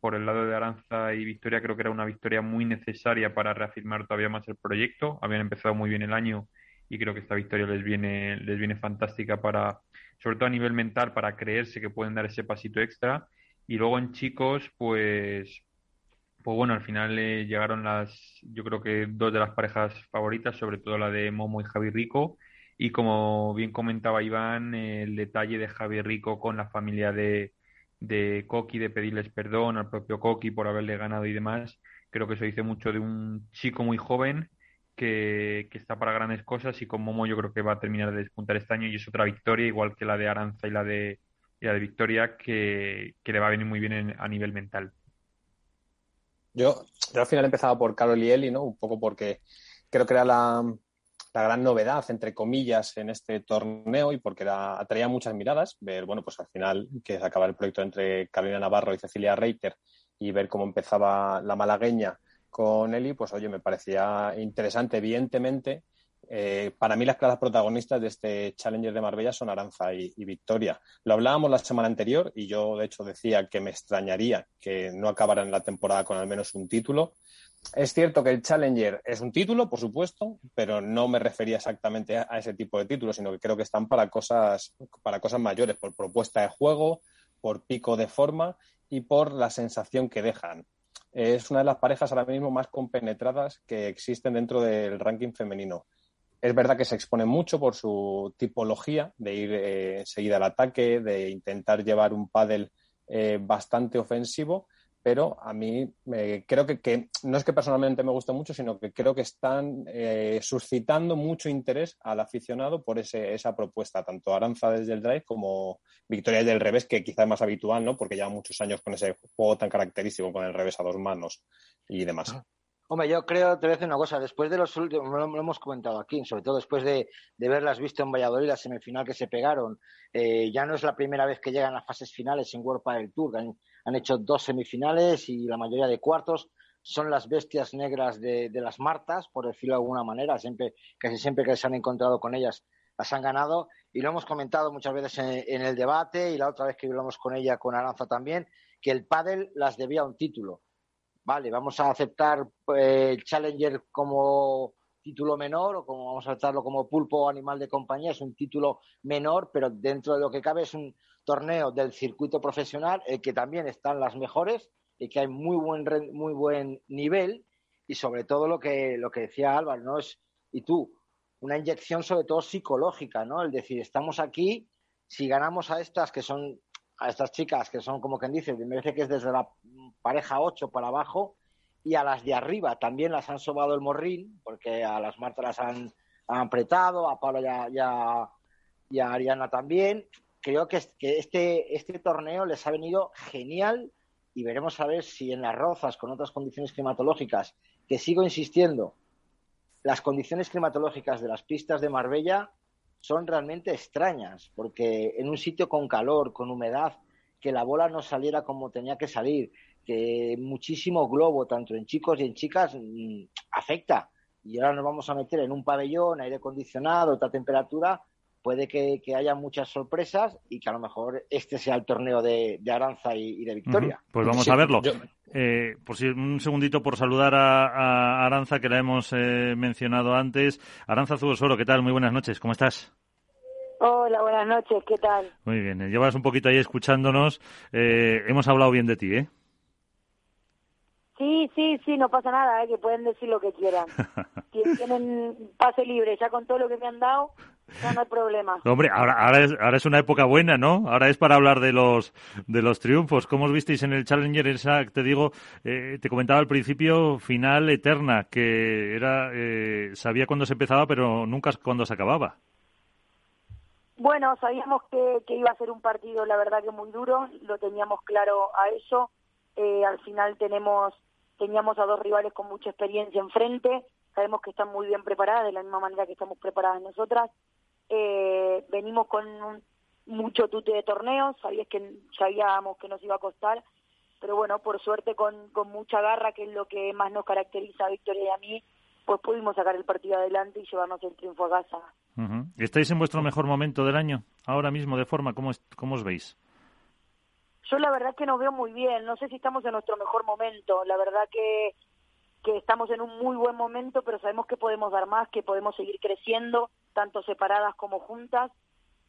por el lado de Aranza y Victoria, creo que era una victoria muy necesaria para reafirmar todavía más el proyecto. Habían empezado muy bien el año y creo que esta victoria les viene, les viene fantástica para, sobre todo a nivel mental, para creerse que pueden dar ese pasito extra. Y luego en chicos, pues, pues bueno, al final eh, llegaron las, yo creo que dos de las parejas favoritas, sobre todo la de Momo y Javi Rico. Y como bien comentaba Iván, el detalle de Javi Rico con la familia de, de Coqui, de pedirles perdón al propio Coqui por haberle ganado y demás, creo que eso dice mucho de un chico muy joven que, está para grandes cosas y con Momo yo creo que va a terminar de despuntar este año y es otra victoria, igual que la de Aranza y la de, la de Victoria, que, le va a venir muy bien a nivel mental. Yo, yo al final he empezado por Carol y Eli, ¿no? Un poco porque creo que era la, la gran novedad, entre comillas, en este torneo y porque era, atraía muchas miradas. Ver, bueno, pues al final que se acaba el proyecto entre Carolina Navarro y Cecilia Reiter y ver cómo empezaba la malagueña con Eli, pues oye, me parecía interesante. Evidentemente, eh, para mí las claras protagonistas de este Challenger de Marbella son Aranza y, Victoria. Lo hablábamos la semana anterior y yo, de hecho, decía que me extrañaría que no acabaran la temporada con al menos un título. Es cierto que el Challenger es un título, por supuesto, pero no me refería exactamente a, ese tipo de títulos, sino que creo que están para cosas, para cosas mayores, por propuesta de juego, por pico de forma y por la sensación que dejan es una de las parejas ahora mismo más compenetradas que existen dentro del ranking femenino. Es verdad que se expone mucho por su tipología de ir eh, enseguida al ataque, de intentar llevar un pádel eh, bastante ofensivo, pero a mí creo que, no es que personalmente me guste mucho, sino que creo que están eh, suscitando mucho interés al aficionado por ese, esa propuesta, tanto Aranza desde el drive como Victoria del revés, que quizá es más habitual, ¿no? Porque lleva muchos años con ese juego tan característico con el revés a dos manos y demás. Ah. Hombre, yo creo, te voy a decir una cosa, después de los últimos, lo, hemos comentado aquí, sobre todo después de, de, verlas visto en Valladolid, la semifinal que se pegaron, eh, ya no es la primera vez que llegan a fases finales en World del Tour, han hecho dos semifinales y la mayoría de cuartos. Son las bestias negras de, las Martas, por decirlo de alguna manera. Siempre, casi siempre que se han encontrado con ellas, las han ganado. Y lo hemos comentado muchas veces en, el debate y la otra vez que hablamos con ella, con Aranza también, que el pádel las debía un título. Vale, vamos a aceptar eh, Challenger como título menor o como vamos a aceptarlo como pulpo animal de compañía, es un título menor, pero dentro de lo que cabe es un, torneo del circuito profesional, el que también están las mejores y que hay muy buen, muy buen nivel y sobre todo lo que, lo que decía Álvaro, ¿no? Es, y tú, una inyección sobre todo psicológica, ¿no? El decir, estamos aquí, si ganamos a estas que son, a estas chicas que son como quien dice, me parece que es desde la pareja 8 para abajo, y a las de arriba también las han sobado el morrín, porque a las Marta las han, apretado, a Pablo ya, ya, y a Ariana también, creo que, este, este torneo les ha venido genial y veremos a ver si en las rozas con otras condiciones climatológicas, que sigo insistiendo, las condiciones climatológicas de las pistas de Marbella son realmente extrañas, porque en un sitio con calor, con humedad, que la bola no saliera como tenía que salir, que muchísimo globo, tanto en chicos y en chicas, mm, afecta. Y ahora nos vamos a meter en un pabellón, aire acondicionado, otra temperatura, puede que, haya muchas sorpresas y que a lo mejor este sea el torneo de, Aranza y, de Victoria. Pues vamos a verlo. Eh, por si un segundito por saludar a, Aranza, que la hemos eh, mencionado antes. Aranza Zubosoro, ¿qué tal? Muy buenas noches, ¿cómo estás? Hola, buenas noches, ¿qué tal? Muy bien, eh, llevas un poquito ahí escuchándonos. hemos hablado bien de ti, ¿eh? Sí, sí, sí, no pasa nada, que pueden decir lo que quieran. tienen pase libre, ya con todo lo que me han dado, no hay problema. Hombre, ahora, ahora, es, ahora es una época buena, ¿no? Ahora es para hablar de los, de los triunfos. ¿Cómo os visteis en el Challenger? Esa, te digo, eh, te comentaba al principio, final eterna, que era, eh, sabía cuándo se empezaba, pero nunca cuándo se acababa. Bueno, sabíamos que, que, iba a ser un partido, la verdad que muy duro, lo teníamos claro a eso. Eh, al final tenemos, teníamos a dos rivales con mucha experiencia enfrente, sabemos que están muy bien preparadas, de la misma manera que estamos preparadas nosotras. Eh, venimos con mucho tute de torneos, sabías que sabíamos que nos iba a costar, pero bueno, por suerte con, con mucha garra, que es lo que más nos caracteriza a Victoria y a mí, pues pudimos sacar el partido adelante y llevarnos el triunfo a casa. ¿Estáis en vuestro mejor momento del año, ahora mismo, de forma? ¿Cómo, cómo os veis? Yo la verdad que nos veo muy bien, no sé si estamos en nuestro mejor momento, la verdad que, que estamos en un muy buen momento, pero sabemos que podemos dar más, que podemos seguir creciendo, tanto separadas como juntas,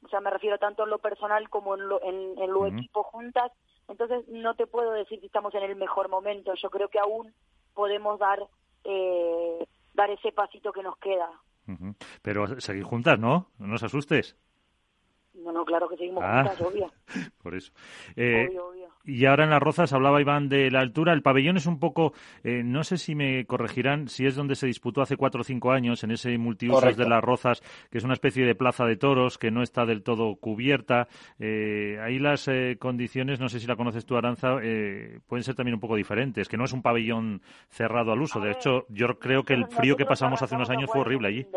o sea, me refiero tanto en lo personal como en lo, en, en lo equipo juntas, entonces no te puedo decir si estamos en el mejor momento, yo creo que aún podemos dar, eh, dar ese pasito que nos queda. Pero seguir juntas, ¿no? No nos asustes. No, no, claro que seguimos ah, juntas, obvio. Por eso. Eh, y ahora en las Rozas hablaba Iván de la altura. El pabellón es un poco, eh, no sé si me corregirán, si es donde se disputó hace cuatro o cinco años, en ese multiusos de las Rozas, que es una especie de plaza de toros que no está del todo cubierta. Eh, ahí las eh, condiciones, no sé si la conoces tú, Aranza, pueden ser también un poco diferentes, que no es un pabellón cerrado al uso. De hecho, yo creo que el frío que pasamos hace unos años fue horrible allí.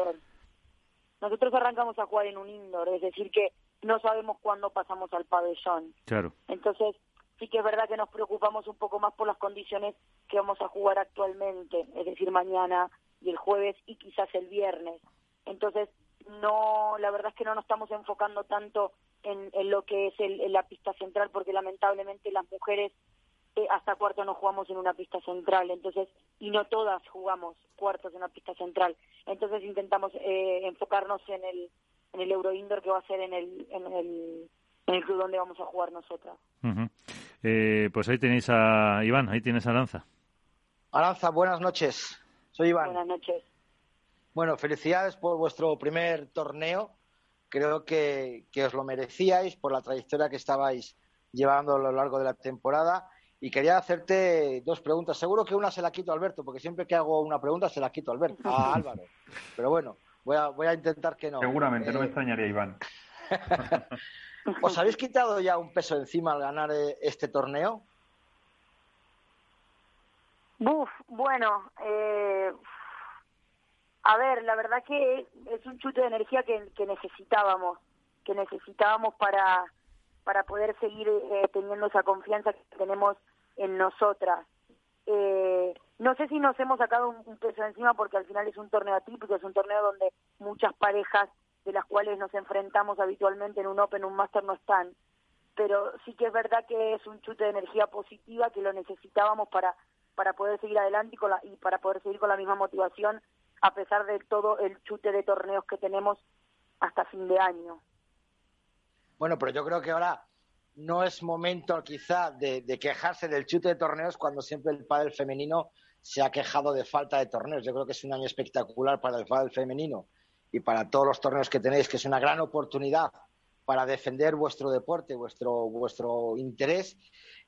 Nosotros arrancamos a jugar en un indoor, es decir, que no sabemos cuándo pasamos al pabellón. Claro. Entonces, sí que es verdad que nos preocupamos un poco más por las condiciones que vamos a jugar actualmente, es decir, mañana y el jueves y quizás el viernes. Entonces, no, la verdad es que no nos estamos enfocando tanto en, lo que es el, la pista central, porque lamentablemente las mujeres eh, hasta cuarto no jugamos en una pista central, entonces, y no todas jugamos cuartos en una pista central. Entonces intentamos eh, enfocarnos en el, en el Euro Indoor que va a ser en el, en el, en el club donde vamos a jugar nosotras. Eh, pues ahí tenéis a Iván, ahí tienes a Aranza. Aranza, buenas noches. Soy Iván. Buenas noches. Bueno, felicidades por vuestro primer torneo. Creo que, que os lo merecíais por la trayectoria que estabais llevando a lo largo de la temporada. Y quería hacerte dos preguntas. Seguro que una se la quito a Alberto, porque siempre que hago una pregunta se la quito a Alberto, a Álvaro. Pero bueno, voy a, voy a intentar que no. Seguramente, no me eh, extrañaría, Iván. ¿Os habéis quitado ya un peso encima al ganar eh, este torneo? Buf, bueno, eh, a ver, la verdad que es un chute de energía que, necesitábamos, que necesitábamos para, para poder seguir eh, teniendo esa confianza que tenemos en nosotras. no sé si nos hemos sacado un, un, peso encima porque al final es un torneo atípico, es un torneo donde muchas parejas de las cuales nos enfrentamos habitualmente en un Open, un Master no están. Pero sí que es verdad que es un chute de energía positiva que lo necesitábamos para, para poder seguir adelante y, con la, y para poder seguir con la misma motivación a pesar de todo el chute de torneos que tenemos hasta fin de año. Bueno, pero yo creo que ahora no es momento quizá de, quejarse del chute de torneos cuando siempre el pádel femenino se ha quejado de falta de torneos. Yo creo que es un año espectacular para el pádel femenino y para todos los torneos que tenéis, que es una gran oportunidad para defender vuestro deporte, vuestro, vuestro interés.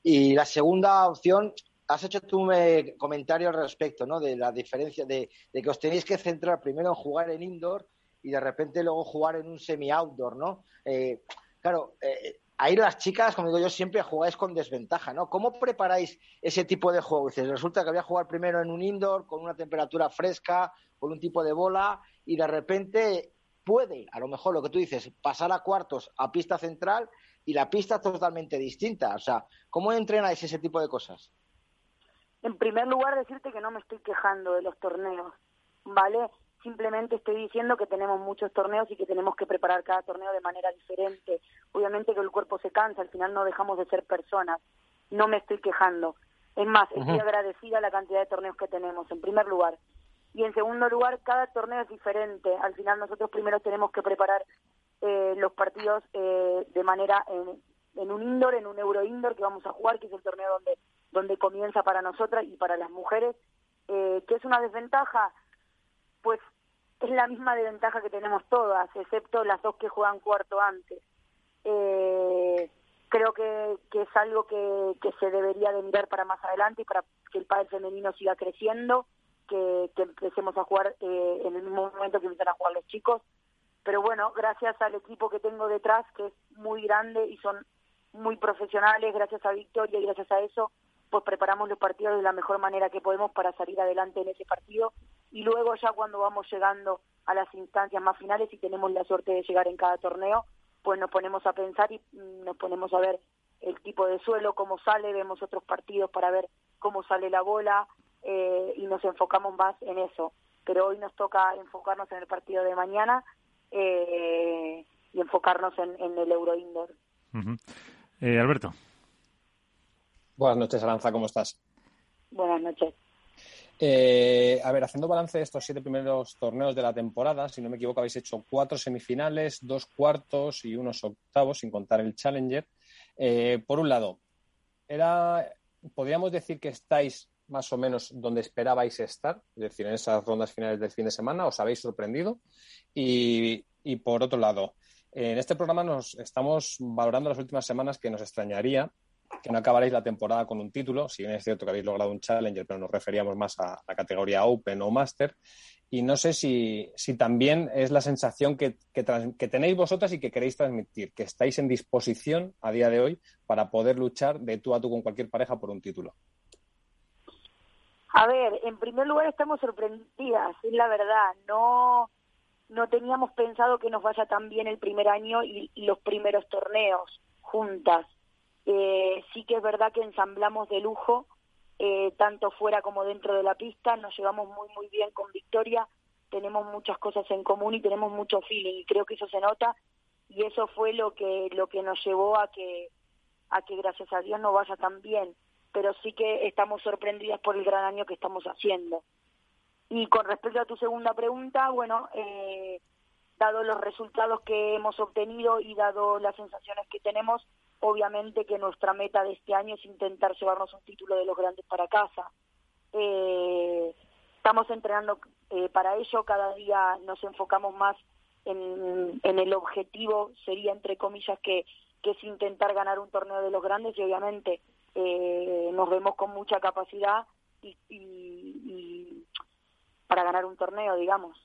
Y la segunda opción, has hecho tú un eh, comentario al respecto, ¿no? De la diferencia de, que os tenéis que centrar primero en jugar en indoor y de repente luego jugar en un semi-outdoor, ¿no? Eh, claro, eh, ahí las chicas, como digo yo, siempre jugáis con desventaja, ¿no? ¿Cómo preparáis ese tipo de juego? resulta que voy a jugar primero en un indoor con una temperatura fresca, con un tipo de bola y de repente puede, a lo mejor lo que tú dices, pasar a cuartos a pista central y la pista totalmente distinta. O sea, ¿cómo entrenáis ese tipo de cosas? En primer lugar, decirte que no me estoy quejando de los torneos, ¿vale? Simplemente estoy diciendo que tenemos muchos torneos y que tenemos que preparar cada torneo de manera diferente. Obviamente que el cuerpo se cansa, al final no dejamos de ser personas. No me estoy quejando. Es más, estoy agradecida a la cantidad de torneos que tenemos, en primer lugar. Y en segundo lugar, cada torneo es diferente. Al final nosotros primero tenemos que preparar eh, los partidos eh, de manera en, un indoor, en un euro indoor que vamos a jugar, que es el torneo donde, donde comienza para nosotras y para las mujeres. Eh, ¿Qué es una desventaja? Pues es la misma desventaja que tenemos todas, excepto las dos que juegan cuarto antes. Eh, creo que, que es algo que, que se debería de mirar para más adelante y para que el padre femenino siga creciendo que, empecemos a jugar eh, en el mismo momento que empiezan a jugar los chicos. Pero bueno, gracias al equipo que tengo detrás, que es muy grande y son muy profesionales, gracias a Victoria y gracias a eso, pues preparamos los partidos de la mejor manera que podemos para salir adelante en ese partido. Y luego ya cuando vamos llegando a las instancias más finales y tenemos la suerte de llegar en cada torneo, pues nos ponemos a pensar y mm, nos ponemos a ver el tipo de suelo, cómo sale, vemos otros partidos para ver cómo sale la bola, eh, y nos enfocamos más en eso. Pero hoy nos toca enfocarnos en el partido de mañana eh, y enfocarnos en, el Euro Indoor. Eh, Alberto. Buenas noches, Aranza, ¿cómo estás? Buenas noches. Eh, a ver, haciendo balance de estos siete primeros torneos de la temporada, si no me equivoco, habéis hecho cuatro semifinales, dos cuartos y unos octavos, sin contar el Challenger. Eh, por un lado, era, podríamos decir que estáis más o menos donde esperabais estar, es decir, en esas rondas finales del fin de semana, os habéis sorprendido. Y, y por otro lado, en este programa nos estamos valorando las últimas semanas que nos extrañaría que no acabaréis la temporada con un título, si bien es cierto que habéis logrado un Challenger, pero nos referíamos más a la categoría Open o Master. Y no sé si, si también es la sensación que, que, tenéis vosotras y que queréis transmitir, que estáis en disposición a día de hoy para poder luchar de tú a tú con cualquier pareja por un título. A ver, en primer lugar estamos sorprendidas, es la verdad. No, no teníamos pensado que nos vaya tan bien el primer año y los primeros torneos juntas. Eh, sí que es verdad que ensamblamos de lujo, eh, tanto fuera como dentro de la pista, nos llevamos muy, muy bien con Victoria, tenemos muchas cosas en común y tenemos mucho feeling, y creo que eso se nota, y eso fue lo que, lo que nos llevó a que, a que gracias a Dios no vaya tan bien, pero sí que estamos sorprendidas por el gran año que estamos haciendo. Y con respecto a tu segunda pregunta, bueno, eh, dado los resultados que hemos obtenido y dado las sensaciones que tenemos, obviamente que nuestra meta de este año es intentar llevarnos un título de los grandes para casa. Eh, estamos entrenando eh, para ello, cada día nos enfocamos más en, en, el objetivo, sería entre comillas que, que es intentar ganar un torneo de los grandes y obviamente eh, nos vemos con mucha capacidad y, para ganar un torneo, digamos.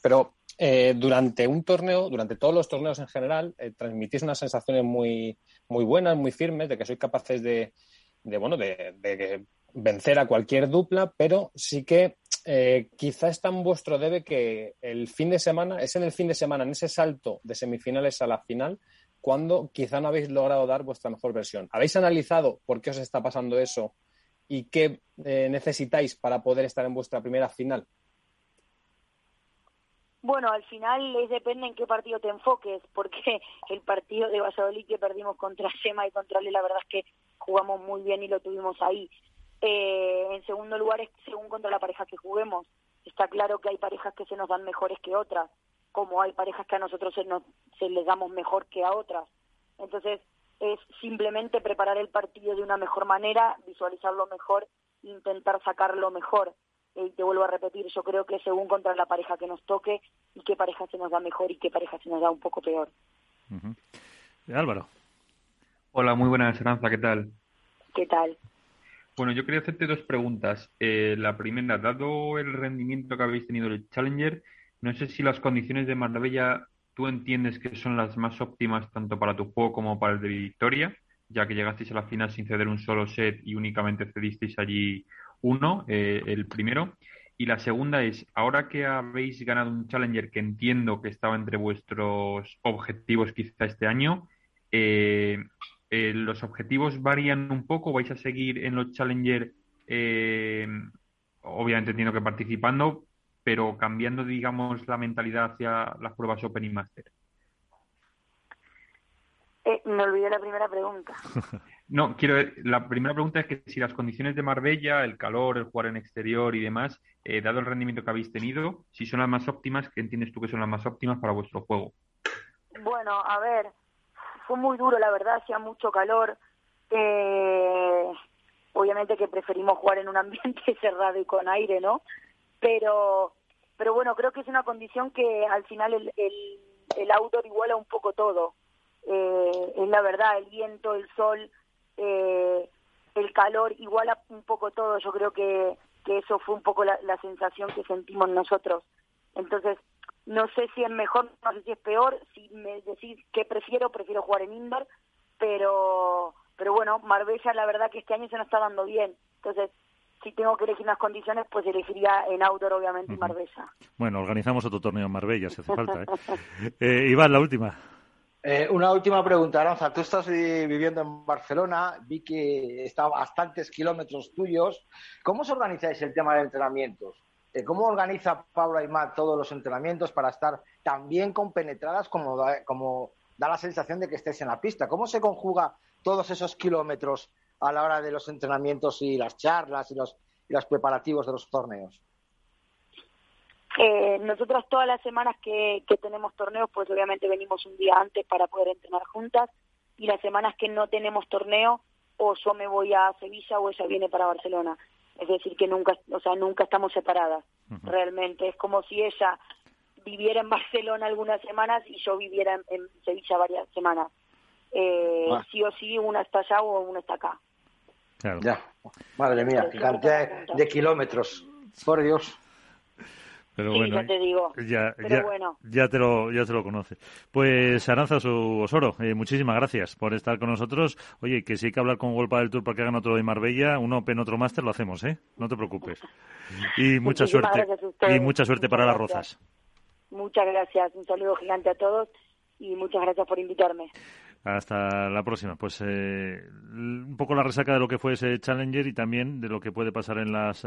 Pero eh, durante un torneo, durante todos los torneos en general, eh, transmitís unas sensaciones muy, muy buenas, muy firmes, de que sois capaces de, de bueno, de, vencer a cualquier dupla, pero sí que eh, quizá está en vuestro debe que el fin de semana, es en el fin de semana, en ese salto de semifinales a la final, cuando quizá no habéis logrado dar vuestra mejor versión. ¿Habéis analizado por qué os está pasando eso y qué eh, necesitáis para poder estar en vuestra primera final? Bueno, al final es depende en qué partido te enfoques, porque el partido de Valladolid que perdimos contra Sema y contra Ale, la verdad es que jugamos muy bien y lo tuvimos ahí. Eh, en segundo lugar es según contra la pareja que juguemos. Está claro que hay parejas que se nos dan mejores que otras, como hay parejas que a nosotros se, nos, se les damos mejor que a otras. Entonces es simplemente preparar el partido de una mejor manera, visualizarlo mejor, intentar sacarlo mejor y te vuelvo a repetir, yo creo que según contra la pareja que nos toque y qué pareja se nos da mejor y qué pareja se nos da un poco peor. Uh -huh. Álvaro. Hola, muy buena Esperanza, ¿qué tal? ¿Qué tal? Bueno, yo quería hacerte dos preguntas. Eh, la primera, dado el rendimiento que habéis tenido el Challenger, no sé si las condiciones de Marbella tú entiendes que son las más óptimas tanto para tu juego como para el de Victoria, ya que llegasteis a la final sin ceder un solo set y únicamente cedisteis allí uno, eh, el primero. Y la segunda es, ahora que habéis ganado un Challenger que entiendo que estaba entre vuestros objetivos quizá este año, eh, eh, ¿los objetivos varían un poco? ¿Vais a seguir en los Challenger, eh, obviamente entiendo que participando, pero cambiando, digamos, la mentalidad hacia las pruebas Open y Master? Eh, me olvidé la primera pregunta. No, quiero la primera pregunta es que si las condiciones de Marbella, el calor, el jugar en exterior y demás, eh, dado el rendimiento que habéis tenido, si son las más óptimas, ¿qué entiendes tú que son las más óptimas para vuestro juego? Bueno, a ver, fue muy duro, la verdad, hacía mucho calor. Eh, obviamente que preferimos jugar en un ambiente cerrado y con aire, ¿no? Pero, pero bueno, creo que es una condición que al final el, el, el outdoor iguala un poco todo. Eh, es la verdad, el viento, el sol, eh, el calor iguala un poco todo. Yo creo que, que eso fue un poco la, la, sensación que sentimos nosotros. Entonces, no sé si es mejor, no sé si es peor. Si me decís que prefiero, prefiero jugar en indoor, pero, pero bueno, Marbella la verdad que este año se nos está dando bien. Entonces, si tengo que elegir unas condiciones, pues elegiría en outdoor, obviamente, Marbella. Bueno, organizamos otro torneo en Marbella, si hace falta. ¿eh? eh, Iván, la última. Eh, una última pregunta, Aranza. Tú estás viviendo en Barcelona, vi que está a bastantes kilómetros tuyos. ¿Cómo os organizáis el tema de entrenamientos? Eh, ¿Cómo organiza Pablo Aymar todos los entrenamientos para estar tan bien compenetradas como da, la sensación de que estés en la pista? ¿Cómo se conjuga todos esos kilómetros a la hora de los entrenamientos y las charlas y los, y los preparativos de los torneos? Eh, nosotros todas las semanas que, que tenemos torneos, pues obviamente venimos un día antes para poder entrenar juntas y las semanas que no tenemos torneo, o yo me voy a Sevilla o ella viene para Barcelona. Es decir, que nunca, o sea, nunca estamos separadas. Realmente es como si ella viviera en Barcelona algunas semanas y yo viviera en, Sevilla varias semanas. Eh, ah. Sí o sí, una está allá o una está acá. Claro. Ya. Madre mía, cantidad de kilómetros. Por Dios. Pero bueno, ya te digo. Ya, ya, te lo, ya te lo conoces. Pues Aranza Osoro, eh, muchísimas gracias por estar con nosotros. Oye, que si hay que hablar con Golpa del Tour para que hagan otro de Marbella, un Open, otro Máster, lo hacemos, ¿eh? No te preocupes. Y mucha suerte. Y mucha suerte para las rozas. Muchas gracias. Un saludo gigante a todos y muchas gracias por invitarme. Hasta la próxima. Pues eh, un poco la resaca de lo que fue ese Challenger y también de lo que puede pasar en las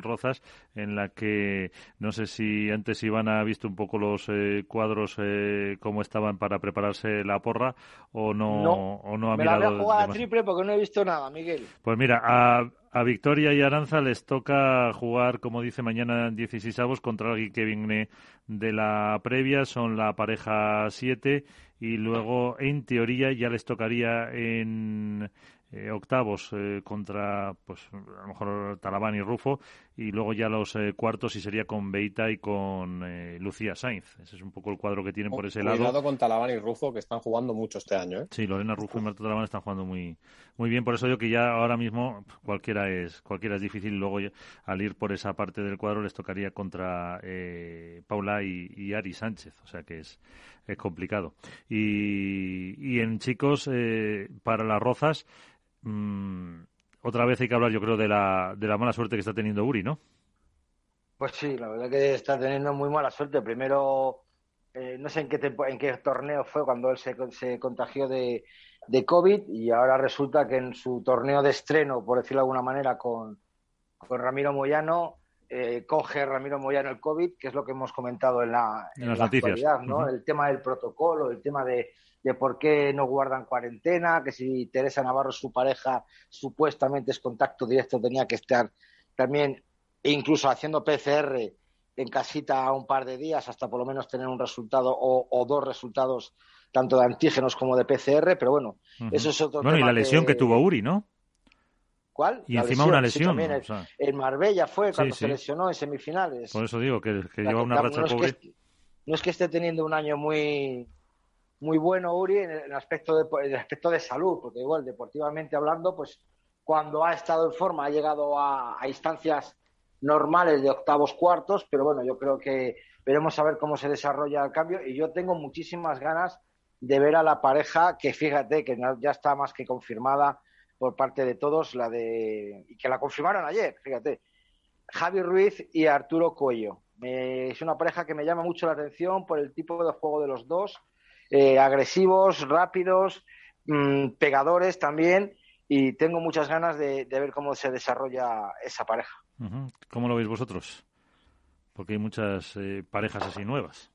rozas, en la que no sé si antes Iván ha visto un poco los eh, cuadros eh, cómo estaban para prepararse la porra o no, o no ha me mirado. La voy a jugar a triple porque no he visto nada, Miguel. Pues mira, a, a Victoria y Aranza les toca jugar, como dice mañana, 16 avos contra el que viene de la previa. Son la pareja 7 y luego, en teoría, ya les tocaría en eh, octavos eh, contra, pues, a lo mejor Talabán y Rufo, y luego ya los eh, cuartos y sería con Beita y con Lucía Sainz. Ese es un poco el cuadro que tienen por ese lado. Cuidado con Talabán y Rufo, que están jugando mucho este año. Sí, Lorena Rufo y Marta Talabán están jugando muy, muy bien. Por eso yo que ya ahora mismo cualquiera es, cualquiera es difícil. Luego, al ir por esa parte del cuadro, les tocaría contra Paula y, y Ari Sánchez. O sea que es, es complicado. Y, y en chicos, para las rozas, Mm, otra vez hay que hablar, yo creo, de la, de la mala suerte que está teniendo Uri, ¿no? Pues sí, la verdad que está teniendo muy mala suerte. Primero, eh, no sé en qué, en qué torneo fue cuando él se, se contagió de, de, COVID y ahora resulta que en su torneo de estreno, por decirlo de alguna manera, con, con Ramiro Moyano, eh, coge Ramiro Moyano el COVID, que es lo que hemos comentado en la, en la actualidad, ¿no? El tema del protocolo, el tema de, de por qué no guardan cuarentena, que si Teresa Navarro, su pareja, supuestamente es contacto directo, tenía que estar también incluso haciendo PCR en casita un par de días hasta por lo menos tener un resultado o, dos resultados tanto de antígenos como de PCR, pero bueno, eso es otro bueno, y la lesión que... tuvo Uri, ¿no? ¿Cuál? Y encima una lesión. en Marbella fue cuando se lesionó en semifinales. Por eso digo que, lleva una racha no no es que esté teniendo un año muy muy bueno Uri en el aspecto de, el aspecto de salud, porque igual deportivamente hablando, pues cuando ha estado en forma ha llegado a, instancias normales de octavos cuartos, pero bueno, yo creo que veremos a ver cómo se desarrolla el cambio y yo tengo muchísimas ganas de ver a la pareja que fíjate que ya está más que confirmada por parte de todos, la de y que la confirmaron ayer, fíjate, Javi Ruiz y Arturo Cuello. es una pareja que me llama mucho la atención por el tipo de juego de los dos eh, agresivos, rápidos, mm, pegadores también, y tengo muchas ganas de, ver cómo se desarrolla esa pareja. ¿Cómo lo veis vosotros? Porque hay muchas eh, parejas así nuevas.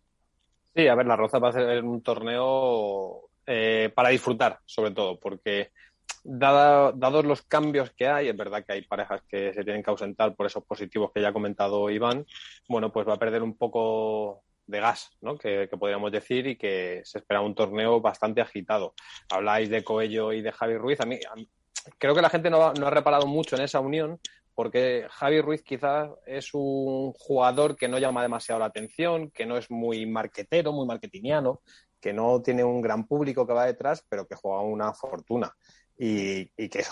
Sí, a ver, la Roza va a ser un torneo eh, para disfrutar, sobre todo, porque dados los cambios que hay, es verdad que hay parejas que se tienen que ausentar por esos positivos que ya ha comentado Iván, bueno, pues va a perder un poco de gas, ¿no? Que, podríamos decir, y que se espera un torneo bastante agitado. Habláis de Coello y de Javi Ruiz. A mí, creo que la gente no, no, ha reparado mucho en esa unión, porque Javi Ruiz quizás es un jugador que no llama demasiado la atención, que no es muy marquetero, muy marketingiano, que no tiene un gran público que va detrás, pero que juega una fortuna y, que es,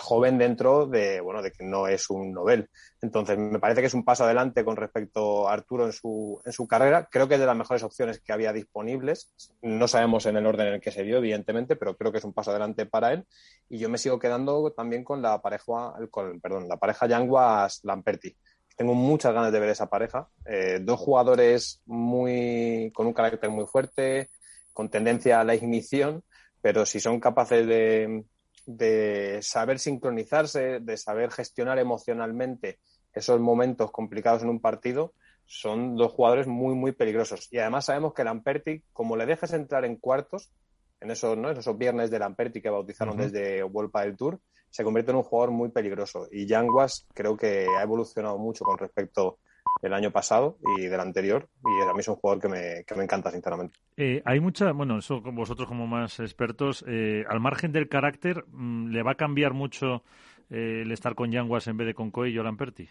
joven dentro de, bueno, de que no es un novel. Entonces, me parece que es un paso adelante con respecto a Arturo en su, en su carrera. Creo que es de las mejores opciones que había disponibles. No sabemos en el orden en el que se dio, evidentemente, pero creo que es un paso adelante para él. Y yo me sigo quedando también con la pareja, con, perdón, la pareja Yanguas Lamperti. Tengo muchas ganas de ver esa pareja. Eh, dos jugadores muy, con un carácter muy fuerte, con tendencia a la ignición, pero si son capaces de, de saber sincronizarse, de saber gestionar emocionalmente esos momentos complicados en un partido, son dos jugadores muy, muy peligrosos. Y además sabemos que Lamperti, como le dejes entrar en cuartos, en esos, ¿no? esos viernes de Lamperti que bautizaron desde Vuelta del Tour, se convierte en un jugador muy peligroso. Y Yanguas creo que ha evolucionado mucho con respecto del año pasado y del anterior y a mí es un jugador que me, que me encanta sinceramente. Eh, hay mucha, bueno, eso vosotros como más expertos, eh, al margen del carácter, mm, ¿le va a cambiar mucho eh, el estar con Yanguas en vez de con Coelho Lamperti?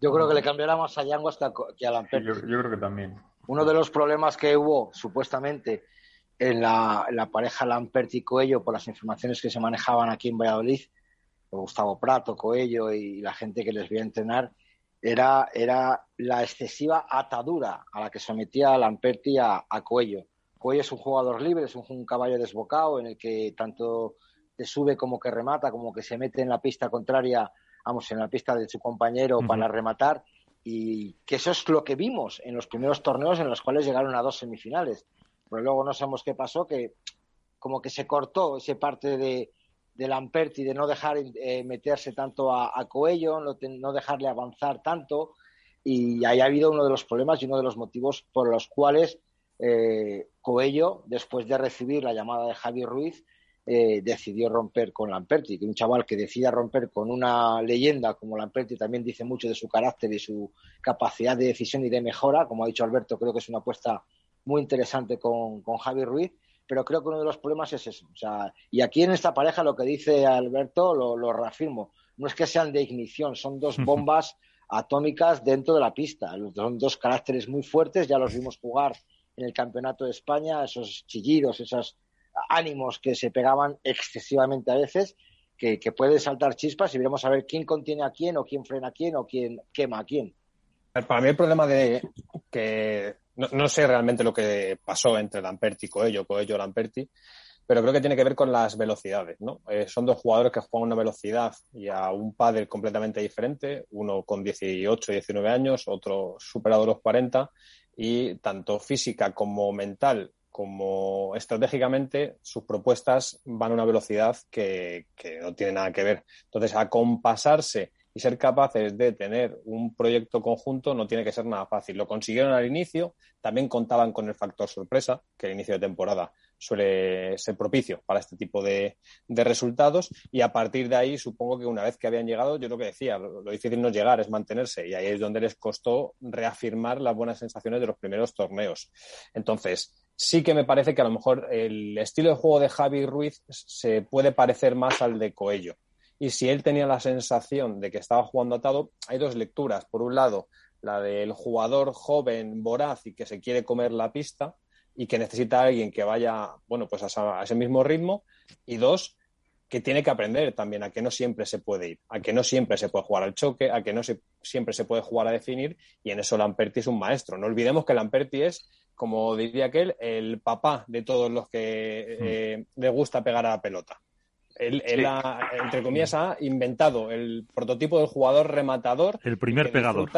Yo creo que le cambiará más a Yanguas que a, Lamperti. yo, creo que también. Uno de los problemas que hubo supuestamente en la, en la pareja Lamperti-Coello por las informaciones que se manejaban aquí en Valladolid, Gustavo Prato, Coello y la gente que les voy a entrenar, era, era la excesiva atadura a la que sometía a Lamperti a, a Coello. Coello es un jugador libre, es un, caballo desbocado en el que tanto te sube como que remata, como que se mete en la pista contraria, vamos, en la pista de su compañero para rematar. Y que eso es lo que vimos en los primeros torneos en los cuales llegaron a dos semifinales. Pero luego no sabemos qué pasó, que como que se cortó ese parte de, de Lamperti de no dejar eh, meterse tanto a, Coello, no, dejarle avanzar tanto. Y ahí ha habido uno de los problemas y uno de los motivos por los cuales eh, Coello, después de recibir la llamada de Javi Ruiz, eh, decidió romper con Lamperti, que un chaval que decida romper con una leyenda como Lamperti también dice mucho de su carácter y su capacidad de decisión y de mejora. Como ha dicho Alberto, creo que es una apuesta muy interesante con, con Javi Ruiz pero creo que uno de los problemas es eso. O sea, y aquí en esta pareja lo que dice Alberto lo, reafirmo. No es que sean de ignición, son dos bombas atómicas dentro de la pista. Son dos caracteres muy fuertes, ya los vimos jugar en el Campeonato de España, esos chillidos, esos ánimos que se pegaban excesivamente a veces, que, que pueden saltar chispas y veremos a ver quién contiene a quién o quién frena a quién o quién quema a quién. Para mí el problema de que no, sé realmente lo que pasó entre Lamperti y Coello, Coello Lamperti, pero creo que tiene que ver con las velocidades, ¿no? Eh, son dos jugadores que juegan a una velocidad y a un pádel completamente diferente, uno con 18, 19 años, otro superado los 40 y tanto física como mental como estratégicamente sus propuestas van a una velocidad que, que no tiene nada que ver. Entonces, a compasarse y ser capaces de tener un proyecto conjunto no tiene que ser nada fácil. Lo consiguieron al inicio, también contaban con el factor sorpresa, que el inicio de temporada suele ser propicio para este tipo de, resultados y a partir de ahí supongo que una vez que habían llegado, yo lo que decía, lo, difícil no es llegar, es mantenerse y ahí es donde les costó reafirmar las buenas sensaciones de los primeros torneos. Entonces, sí que me parece que a lo mejor el estilo de juego de Javi Ruiz se puede parecer más al de Coello y si él tenía la sensación de que estaba jugando atado, hay dos lecturas. Por un lado, la del jugador joven, voraz y que se quiere comer la pista y que necesita a alguien que vaya, bueno, pues a, ese mismo ritmo. Y dos, que tiene que aprender también a que no siempre se puede ir, a que no siempre se puede jugar al choque, a que no siempre se puede jugar a definir, y en eso Lamperti es un maestro. No olvidemos que Lamperti es, como diría aquel, el papá de todos los que eh, le gusta pegar a la pelota. Él, entre comillas, ha inventado el prototipo del jugador rematador. El primer pegador.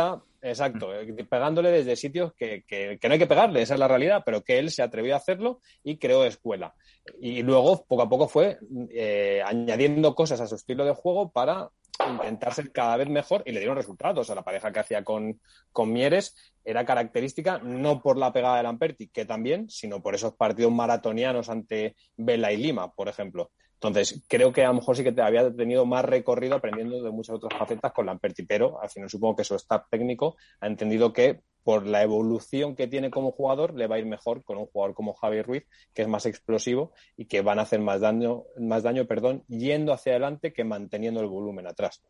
exacto, eh, pegándole desde sitios que, que, no hay que pegarle, esa es la realidad, pero que él se atrevió a hacerlo y creó escuela. Y luego, poco a poco, fue eh, añadiendo cosas a su estilo de juego para intentar ser cada vez mejor y le dieron resultados. a la pareja que hacía con, con Mieres era característica no por la pegada de Lamperti, que también, sino por esos partidos maratonianos ante Vela y Lima, por ejemplo. Entonces, creo que a lo mejor sí que te había tenido más recorrido aprendiendo de muchas otras facetas con Lamperti, pero al final supongo que su staff técnico ha entendido que por la evolución que tiene como jugador le va a ir mejor con un jugador como Javier Ruiz, que es más explosivo y que van a hacer más daño, más daño perdón, yendo hacia adelante que manteniendo el volumen atrás.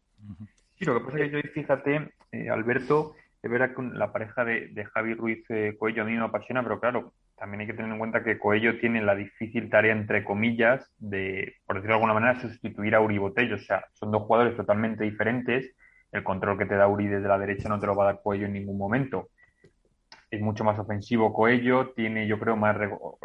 Sí, lo que pasa es que yo, fíjate, eh, Alberto, de verdad que la pareja de, de Javi Ruiz eh, Cuello a mí me apasiona, pero claro, también hay que tener en cuenta que Coello tiene la difícil tarea, entre comillas, de, por decirlo de alguna manera, sustituir a Uri Botello. O sea, son dos jugadores totalmente diferentes. El control que te da Uri desde la derecha no te lo va a dar Coello en ningún momento. Es mucho más ofensivo Coello, tiene, yo creo, más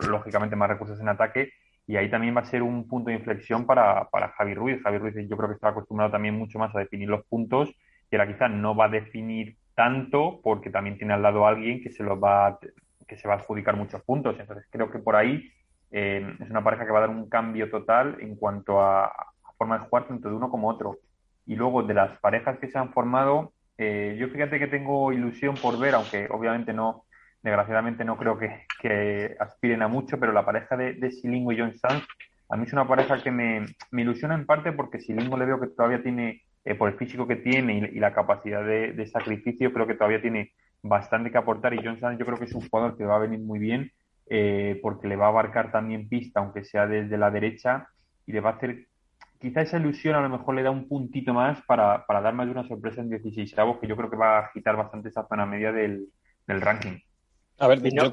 lógicamente más recursos en ataque. Y ahí también va a ser un punto de inflexión para, para Javi Ruiz. Javi Ruiz, yo creo que está acostumbrado también mucho más a definir los puntos, y ahora quizás no va a definir tanto porque también tiene al lado a alguien que se los va a que se va a adjudicar muchos puntos. Entonces creo que por ahí eh, es una pareja que va a dar un cambio total en cuanto a, forma de jugar tanto de uno como otro. Y luego de las parejas que se han formado, eh, yo fíjate que tengo ilusión por ver, aunque obviamente no, desgraciadamente no creo que, aspiren a mucho, pero la pareja de, de Silingo y John Sanz a mí es una pareja que me, me ilusiona en parte porque Silingo le veo que todavía tiene, eh, por el físico que tiene y, la capacidad de, sacrificio, creo que todavía tiene bastante que aportar. Y Johnson yo creo que es un jugador que va a venir muy bien eh, porque le va a abarcar también pista, aunque sea desde la derecha, y le va a hacer. Quizá esa ilusión a lo mejor le da un puntito más para, para dar más de una sorpresa en 16 avos, que yo creo que va a agitar bastante esa zona media del, del ranking. A ver, yo,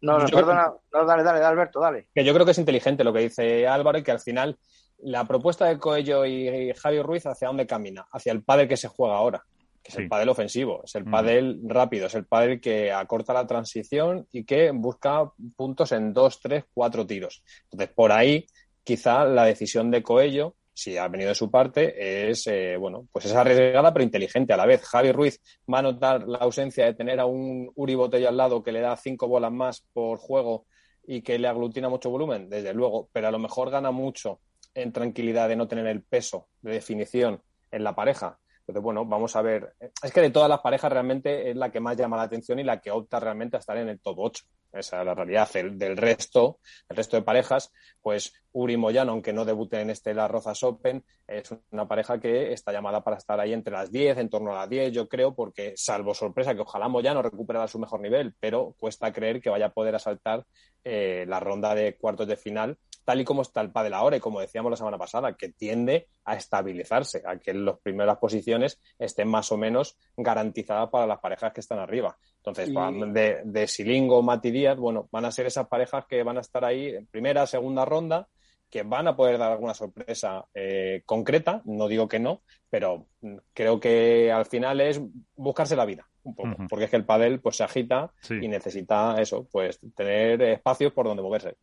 no, no, perdona, no, dale, dale, Alberto, dale. Que yo creo que es inteligente lo que dice Álvaro y que al final la propuesta de Coello y Javier Ruiz hacia dónde camina, hacia el pádel que se juega ahora, que es el pádel ofensivo, es el mm. pádel rápido, es el pádel que acorta la transición y que busca puntos en dos, tres, cuatro tiros. Entonces, por ahí quizá la decisión de Coello si ha venido de su parte, es eh, bueno, pues es arriesgada pero inteligente a la vez. Javi Ruiz va a notar la ausencia de tener a un Uri Botella al lado que le da cinco bolas más por juego y que le aglutina mucho volumen, desde luego, pero a lo mejor gana mucho en tranquilidad de no tener el peso de definición en la pareja. Entonces, bueno, vamos a ver. Es que de todas las parejas realmente es la que más llama la atención y la que opta realmente a estar en el top 8. Esa es la realidad. del resto, el resto de parejas, pues Uri Moyano, aunque no debute en este Las Rozas Open, es una pareja que está llamada para estar ahí entre las 10, en torno a las 10, yo creo, porque salvo sorpresa que ojalá Moyano recuperara su mejor nivel, pero cuesta creer que vaya a poder asaltar eh, la ronda de cuartos de final tal y como está el pádel ahora y como decíamos la semana pasada, que tiende a estabilizarse, a que las primeras posiciones estén más o menos garantizadas para las parejas que están arriba. Entonces, de, de Silingo, Mati Díaz, bueno, van a ser esas parejas que van a estar ahí en primera, segunda ronda, que van a poder dar alguna sorpresa eh, concreta, no digo que no, pero creo que al final es buscarse la vida un poco, porque es que el pádel pues se agita y necesita eso, pues tener espacios por donde moverse.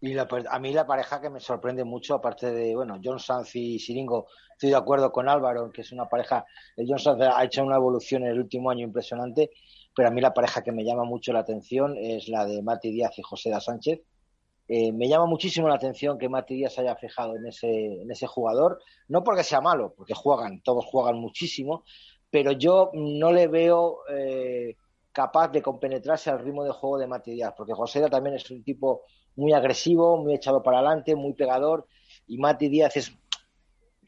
Y a mí la pareja que me sorprende mucho, aparte de, bueno, John Sanz y Siringo, estoy de acuerdo con Álvaro, que es una pareja, John Sanz ha hecho una evolución en el último año impresionante, pero a mí la pareja que me llama mucho la atención es la de Mati Díaz y José da Sánchez. Eh, me llama muchísimo la atención que Mati Díaz haya fijado en ese, en ese jugador, no porque sea malo, porque juegan, todos juegan muchísimo, pero yo no le veo eh, capaz de compenetrarse al ritmo de juego de Mati Díaz, porque José también es un tipo muy agresivo, muy echado para adelante, muy pegador. Y Mati Díaz es,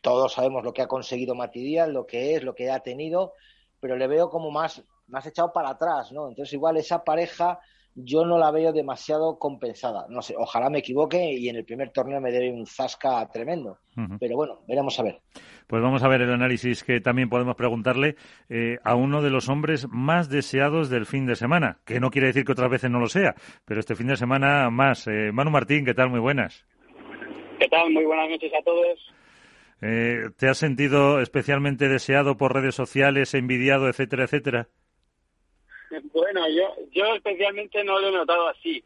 todos sabemos lo que ha conseguido Mati Díaz, lo que es, lo que ha tenido, pero le veo como más, más echado para atrás, ¿no? Entonces igual esa pareja yo no la veo demasiado compensada. No sé, ojalá me equivoque y en el primer torneo me dé un zasca tremendo. Pero bueno, veremos a ver. Pues vamos a ver el análisis que también podemos preguntarle eh, a uno de los hombres más deseados del fin de semana, que no quiere decir que otras veces no lo sea, pero este fin de semana más. Eh, Manu Martín, ¿qué tal? Muy buenas. ¿Qué tal? Muy buenas noches a todos. Eh, ¿Te has sentido especialmente deseado por redes sociales, envidiado, etcétera, etcétera? Bueno, yo, yo especialmente no lo he notado así,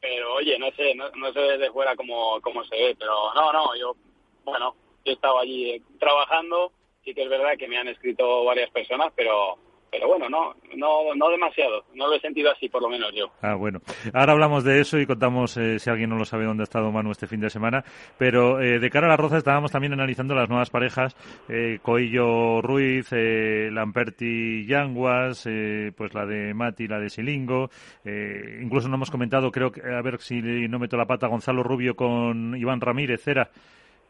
pero oye, no sé, no, no sé desde fuera cómo, cómo se ve, pero no, no, yo, bueno, yo he estado allí trabajando, sí que es verdad que me han escrito varias personas, pero pero bueno, no, no, no demasiado, no lo he sentido así, por lo menos yo. Ah, bueno. Ahora hablamos de eso y contamos, eh, si alguien no lo sabe, dónde ha estado Manu este fin de semana. Pero eh, de cara a la Roza estábamos también analizando las nuevas parejas, eh, Coillo Ruiz, eh, Lamperti Yanguas, pues la de Mati, la de Silingo. incluso no hemos comentado, creo que, a ver si no meto la pata, Gonzalo Rubio con Iván Ramírez, Cera.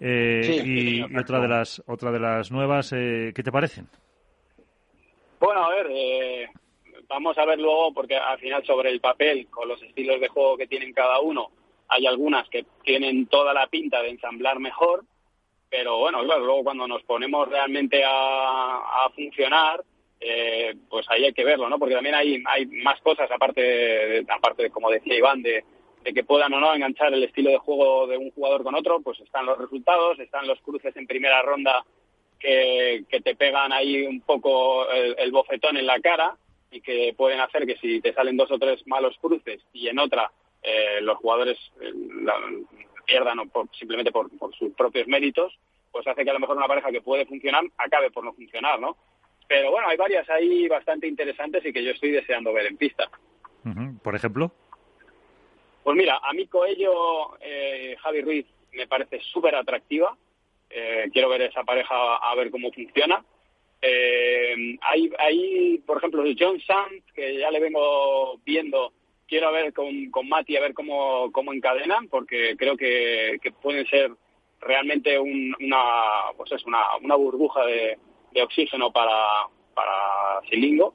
y, y, otra de las otra de las nuevas, ¿qué te parecen? Bueno, a ver, eh, vamos a ver luego, porque al final sobre el papel, con los estilos de juego que tienen cada uno, hay algunas que tienen toda la pinta de ensamblar mejor, pero bueno, luego cuando nos ponemos realmente a, funcionar, eh, pues ahí hay que verlo, ¿no? Porque también hay, hay más cosas, aparte, de, aparte como decía Iván, de, de que puedan o no enganchar el estilo de juego de un jugador con otro, pues están los resultados, están los cruces en primera ronda que, te pegan ahí un poco el, bofetón en la cara y que pueden hacer que si te salen dos o tres malos cruces y en otra eh, los jugadores eh, pierdan simplemente por, sus propios méritos, pues hace que a lo mejor una pareja que puede funcionar acabe por no funcionar, ¿no? Pero bueno, hay varias ahí bastante interesantes y que yo estoy deseando ver en pista. ¿Por ejemplo? Pues mira, a mí Coello, eh, Javi Ruiz, me parece súper atractiva. Eh, quiero ver esa pareja a ver cómo funciona. Eh, hay, hay, por ejemplo, John Sands, que ya le vengo viendo quiero ver con, con Mati a ver cómo, cómo encadenan, porque creo que, que pueden ser realmente una, pues es una, una burbuja de, de oxígeno para, para Silingo.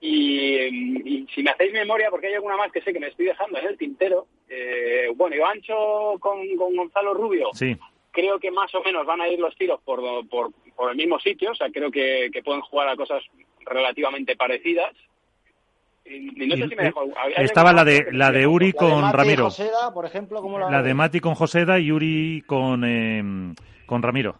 Y, si me hacéis memoria, porque hay alguna más que sé que me estoy dejando en el tintero, eh, bueno, Ivancho con, con Gonzalo Rubio, sí. Creo que más o menos van a ir los tiros por, por, por el mismo sitio, o sea, creo que, que pueden jugar a cosas relativamente parecidas. Y, no sé si me dejo, estaba la de la de Uri con la de Ramiro. Joseda, por ejemplo, ¿cómo la, La de Mati con Joseda y Uri con, eh, con Ramiro.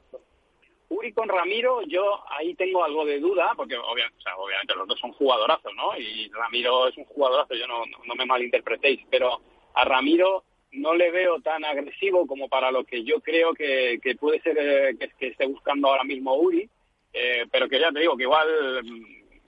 Uri con Ramiro, yo ahí tengo algo de duda, porque obviamente, o sea, obviamente los dos son jugadorazos, ¿no? Y Ramiro es un jugadorazo, yo no, no me malinterpretéis, pero a Ramiro no le veo tan agresivo como para lo que yo creo que, que puede ser eh, que, que, esté buscando ahora mismo Uri, eh, pero que ya te digo que igual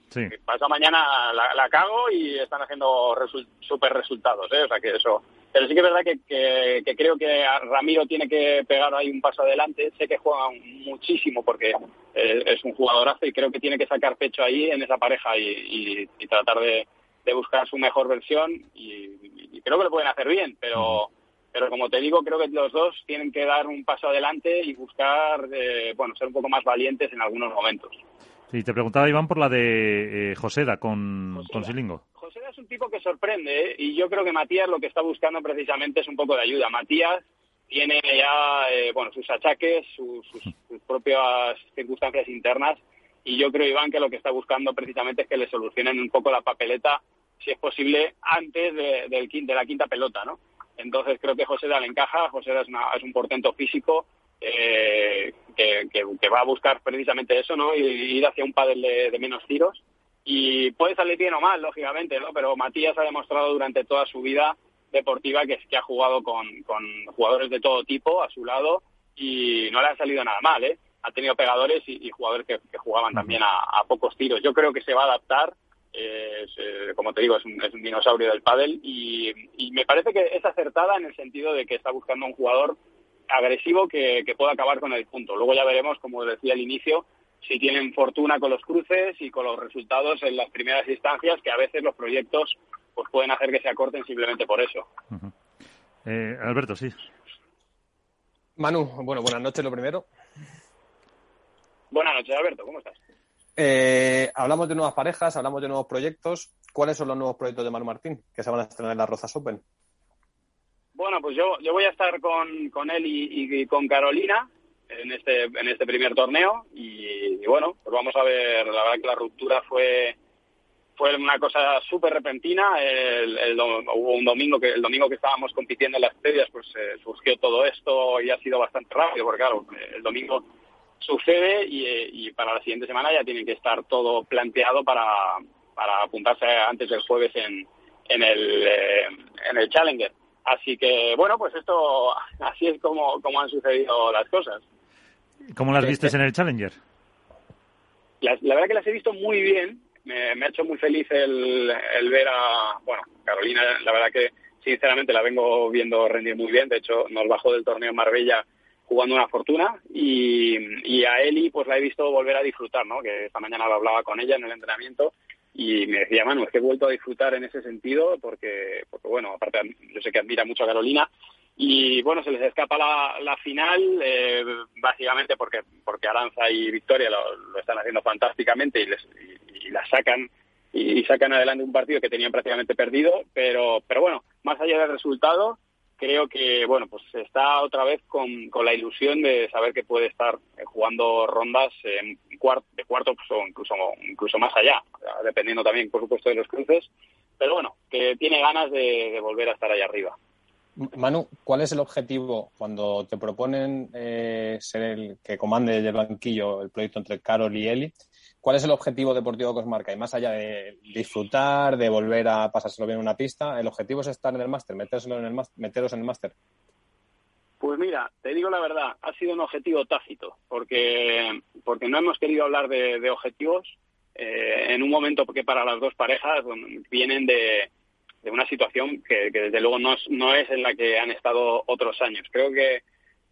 Sí. pasa mañana la, la, cago y están haciendo resu super resultados, ¿eh? o sea que eso. Pero sí que es verdad que, que, creo que Ramiro tiene que pegar ahí un paso adelante. Sé que juega muchísimo porque es un jugadorazo y creo que tiene que sacar pecho ahí en esa pareja y, y, y tratar de, de, buscar su mejor versión y, y, creo que lo pueden hacer bien, pero pero como te digo, creo que los dos tienen que dar un paso adelante y buscar, eh, bueno, ser un poco más valientes en algunos momentos. Sí, te preguntaba Iván por la de eh, Joseda con, Joseda. con Silingo. Joseda es un tipo que sorprende ¿eh? y yo creo que Matías lo que está buscando precisamente es un poco de ayuda. Matías tiene ya eh, bueno sus achaques, sus, sus, sus, propias circunstancias internas y yo creo Iván que lo que está buscando precisamente es que le solucionen un poco la papeleta, si es posible, antes de, del, de la quinta pelota, ¿no? Entonces creo que Joseda le encaja, Joseda es, una, es un portento físico, eh, que, que, que, va a buscar precisamente eso, ¿no? Y, ir hacia un pádel de, de, menos tiros. Y puede salir bien o mal, lógicamente, ¿no? Pero Matías ha demostrado durante toda su vida deportiva que, que ha jugado con, con jugadores de todo tipo a su lado y no le ha salido nada mal, ¿eh? Ha tenido pegadores y, y jugadores que, que, jugaban también a, a, pocos tiros. Yo creo que se va a adaptar. Es, eh, como te digo, es un, es un dinosaurio del pádel y, y me parece que es acertada en el sentido de que está buscando un jugador agresivo que, que, pueda acabar con el punto. Luego ya veremos, como decía al inicio, si tienen fortuna con los cruces y con los resultados en las primeras instancias, que a veces los proyectos pues pueden hacer que se acorten simplemente por eso. Uh -huh. eh, Alberto, sí. Manu, bueno, buenas noches lo primero. Buenas noches, Alberto, ¿cómo estás? Eh, hablamos de nuevas parejas, hablamos de nuevos proyectos. ¿Cuáles son los nuevos proyectos de Manu Martín que se van a estrenar en las Rozas Open? Bueno, pues yo, yo voy a estar con, con él y, con Carolina en este, en este primer torneo y, y, bueno, pues vamos a ver, la verdad que la ruptura fue fue una cosa súper repentina, el, el, hubo un domingo que el domingo que estábamos compitiendo en las previas pues eh, surgió todo esto y ha sido bastante rápido porque claro, el domingo sucede y, y para la siguiente semana ya tiene que estar todo planteado para, para apuntarse antes del jueves en, en el, eh, en el Challenger. Así que, bueno, pues esto, así es como, como han sucedido las cosas. ¿Cómo las vistes en el Challenger? La, la, verdad que las he visto muy bien. Me, me ha hecho muy feliz el, el, ver a, bueno, Carolina, la verdad que sinceramente la vengo viendo rendir muy bien. De hecho, nos bajó del torneo en Marbella jugando una fortuna y, y a Eli pues la he visto volver a disfrutar, ¿no? Que esta mañana hablaba con ella en el entrenamiento y me decía, Manu, es que he vuelto a disfrutar en ese sentido porque, porque bueno, aparte yo sé que admira mucho a Carolina y bueno, se les escapa la, final eh, básicamente porque porque Aranza y Victoria lo, lo están haciendo fantásticamente y, les, y, y la sacan y, sacan adelante un partido que tenían prácticamente perdido, pero pero bueno, más allá del resultado, creo que bueno, pues está otra vez con, con la ilusión de saber que puede estar jugando rondas en cuart de cuarto pues, o incluso incluso más allá, dependiendo también por supuesto de los cruces, pero bueno, que tiene ganas de, volver a estar ahí arriba. Manu, ¿cuál es el objetivo cuando te proponen eh, ser el que comande el banquillo el proyecto entre Carol y Eli? ¿Cuál es el objetivo deportivo que os marca? Y más allá de disfrutar, de volver a pasárselo bien en una pista, ¿el objetivo es estar en el máster, meteros en el máster? Pues mira, te digo la verdad, ha sido un objetivo tácito, porque, porque no hemos querido hablar de, objetivos eh, en un momento que para las dos parejas vienen de, de una situación que, que desde luego no es, no es en la que han estado otros años. Creo que,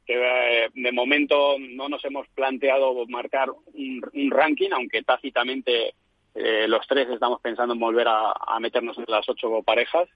que eh, de momento no nos hemos planteado marcar un, ranking, aunque tácitamente eh, los tres estamos pensando en volver a, a, meternos en las ocho parejas.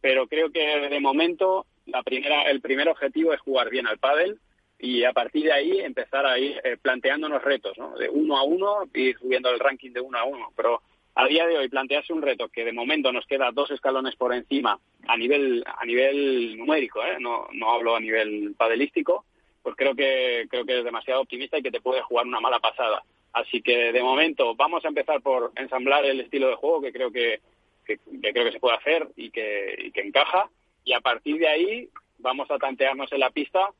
pero creo que de momento la primera, el primer objetivo es jugar bien al pádel y a partir de ahí empezar a ir eh, planteándonos retos, ¿no? De uno a uno y subiendo el ranking de uno a uno. Pero a día de hoy plantearse un reto que de momento nos queda dos escalones por encima a nivel a nivel numérico, ¿eh? no, no hablo a nivel padelístico, pues creo que creo que es demasiado optimista y que te puede jugar una mala pasada. Así que de momento vamos a empezar por ensamblar el estilo de juego que creo que, que, creo que se puede hacer y que, y que encaja y a partir de ahí vamos a tantearnos en la pista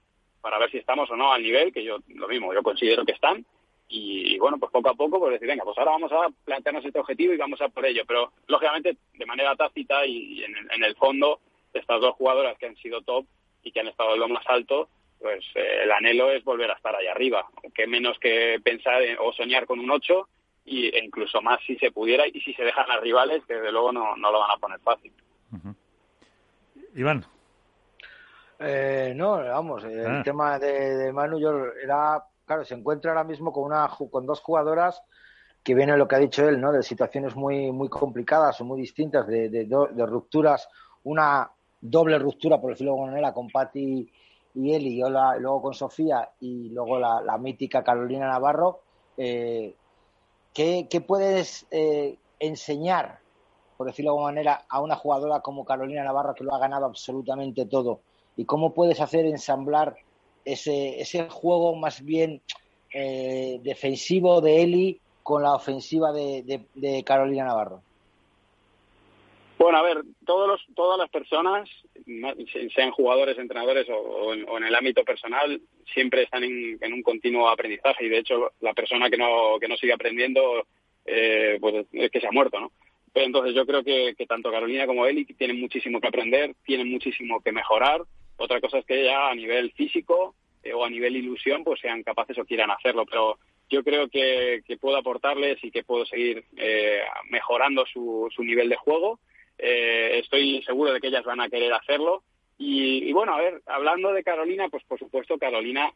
para ver si estamos o no al nivel, que yo lo mismo, yo considero que están. Y, bueno, pues poco a poco, pues decir, venga, pues ahora vamos a plantearnos este objetivo y vamos a por ello. Pero lógicamente, de manera tácita y, en, el fondo, estas dos jugadoras que han sido top y que han estado en lo más alto, pues eh, el anhelo es volver a estar ahí arriba. Que menos que pensar o soñar con un 8 y, e incluso más si se pudiera y si se dejan las rivales, que desde luego no, no lo van a poner fácil. Iván. Eh, no, vamos, el ah. tema de, Manu yo era, claro, se encuentra ahora mismo con una con dos jugadoras que viene lo que ha dicho él, ¿no? De situaciones muy muy complicadas o muy distintas, de, de, rupturas, una doble ruptura, por decirlo de alguna manera, con Patti y Eli, y luego con Sofía y luego la, mítica Carolina Navarro. Eh, ¿qué, puedes eh, enseñar por decirlo de alguna manera, a una jugadora como Carolina Navarro que lo ha ganado absolutamente todo? ¿Y cómo puedes hacer ensamblar ese, ese juego más bien eh, defensivo de Eli con la ofensiva de, Carolina Navarro? Bueno, a ver, todos los, todas las personas, sean jugadores, entrenadores o, en, el ámbito personal, siempre están en, un continuo aprendizaje y de hecho la persona que no, que no sigue aprendiendo, eh, pues es que se ha muerto, ¿no? entonces yo creo que, tanto Carolina como Eli tienen muchísimo que aprender, tienen muchísimo que mejorar. Otra cosa es que ya a nivel físico eh, o a nivel ilusión pues sean capaces o quieran hacerlo, pero yo creo que, puedo aportarles y que puedo seguir eh, mejorando su, nivel de juego. Eh, estoy seguro de que ellas van a querer hacerlo. Y, bueno, a ver, hablando de Carolina, pues por supuesto Carolina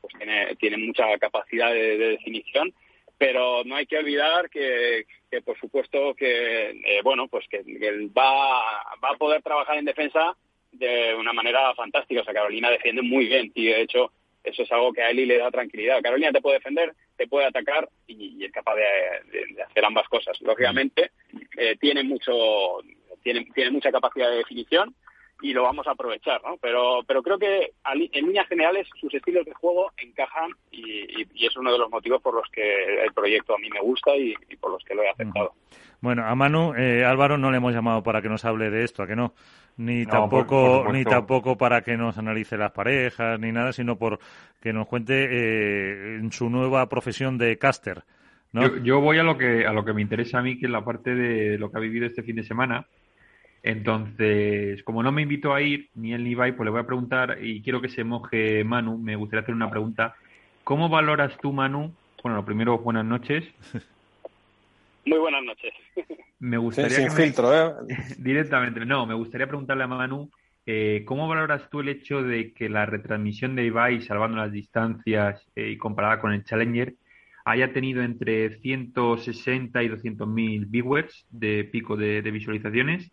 pues tiene, tiene mucha capacidad de definición pero no hay que olvidar que, por supuesto que eh, bueno pues que, él va, va a poder trabajar en defensa de una manera fantástica o sea Carolina defiende muy bien y de hecho eso es algo que a Eli le da tranquilidad Carolina te puede defender te puede atacar y, es capaz de, hacer ambas cosas lógicamente eh, tiene mucho tiene, tiene mucha capacidad de definición y lo vamos a aprovechar, ¿no? Pero, pero creo que en líneas generales sus estilos de juego encajan y, es uno de los motivos por los que el proyecto a mí me gusta y, por los que lo he aceptado. Bueno, a Manu, eh, Álvaro no le hemos llamado para que nos hable de esto, ¿a que no? Ni tampoco ni tampoco para que nos analice las parejas ni nada, sino por que nos cuente eh, en su nueva profesión de caster. ¿no? Yo, yo, voy a lo que a lo que me interesa a mí, que es la parte de lo que ha vivido este fin de semana entonces, como no me invito a ir, ni él ni Ibai, pues le voy a preguntar, y quiero que se moje Manu, me gustaría hacer una pregunta. ¿Cómo valoras tú, Manu? Bueno, lo primero, buenas noches. Muy buenas noches. Me gustaría sin filtro, ¿eh? Directamente, no, me gustaría preguntarle a Manu, eh, ¿cómo valoras tú el hecho de que la retransmisión de Ibai, salvando las distancias eh, y comparada con el Challenger, haya tenido entre 160 y 200 mil viewers de pico de visualizaciones?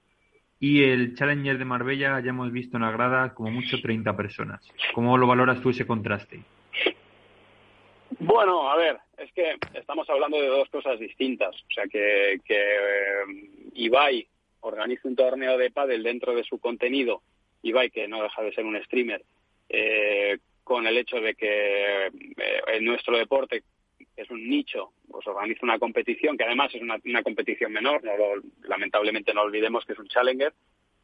Y el Challenger de Marbella ya hemos visto en la grada como mucho 30 personas. ¿Cómo lo valoras tú ese contraste? Bueno, a ver, es que estamos hablando de dos cosas distintas. O sea, que, que eh, Ibai organiza un torneo de pádel dentro de su contenido, Ibai, que no deja de ser un streamer, eh, con el hecho de que eh, en nuestro deporte es un nicho, pues organiza una competición que además es una, competición menor, no lamentablemente no olvidemos que es un challenger,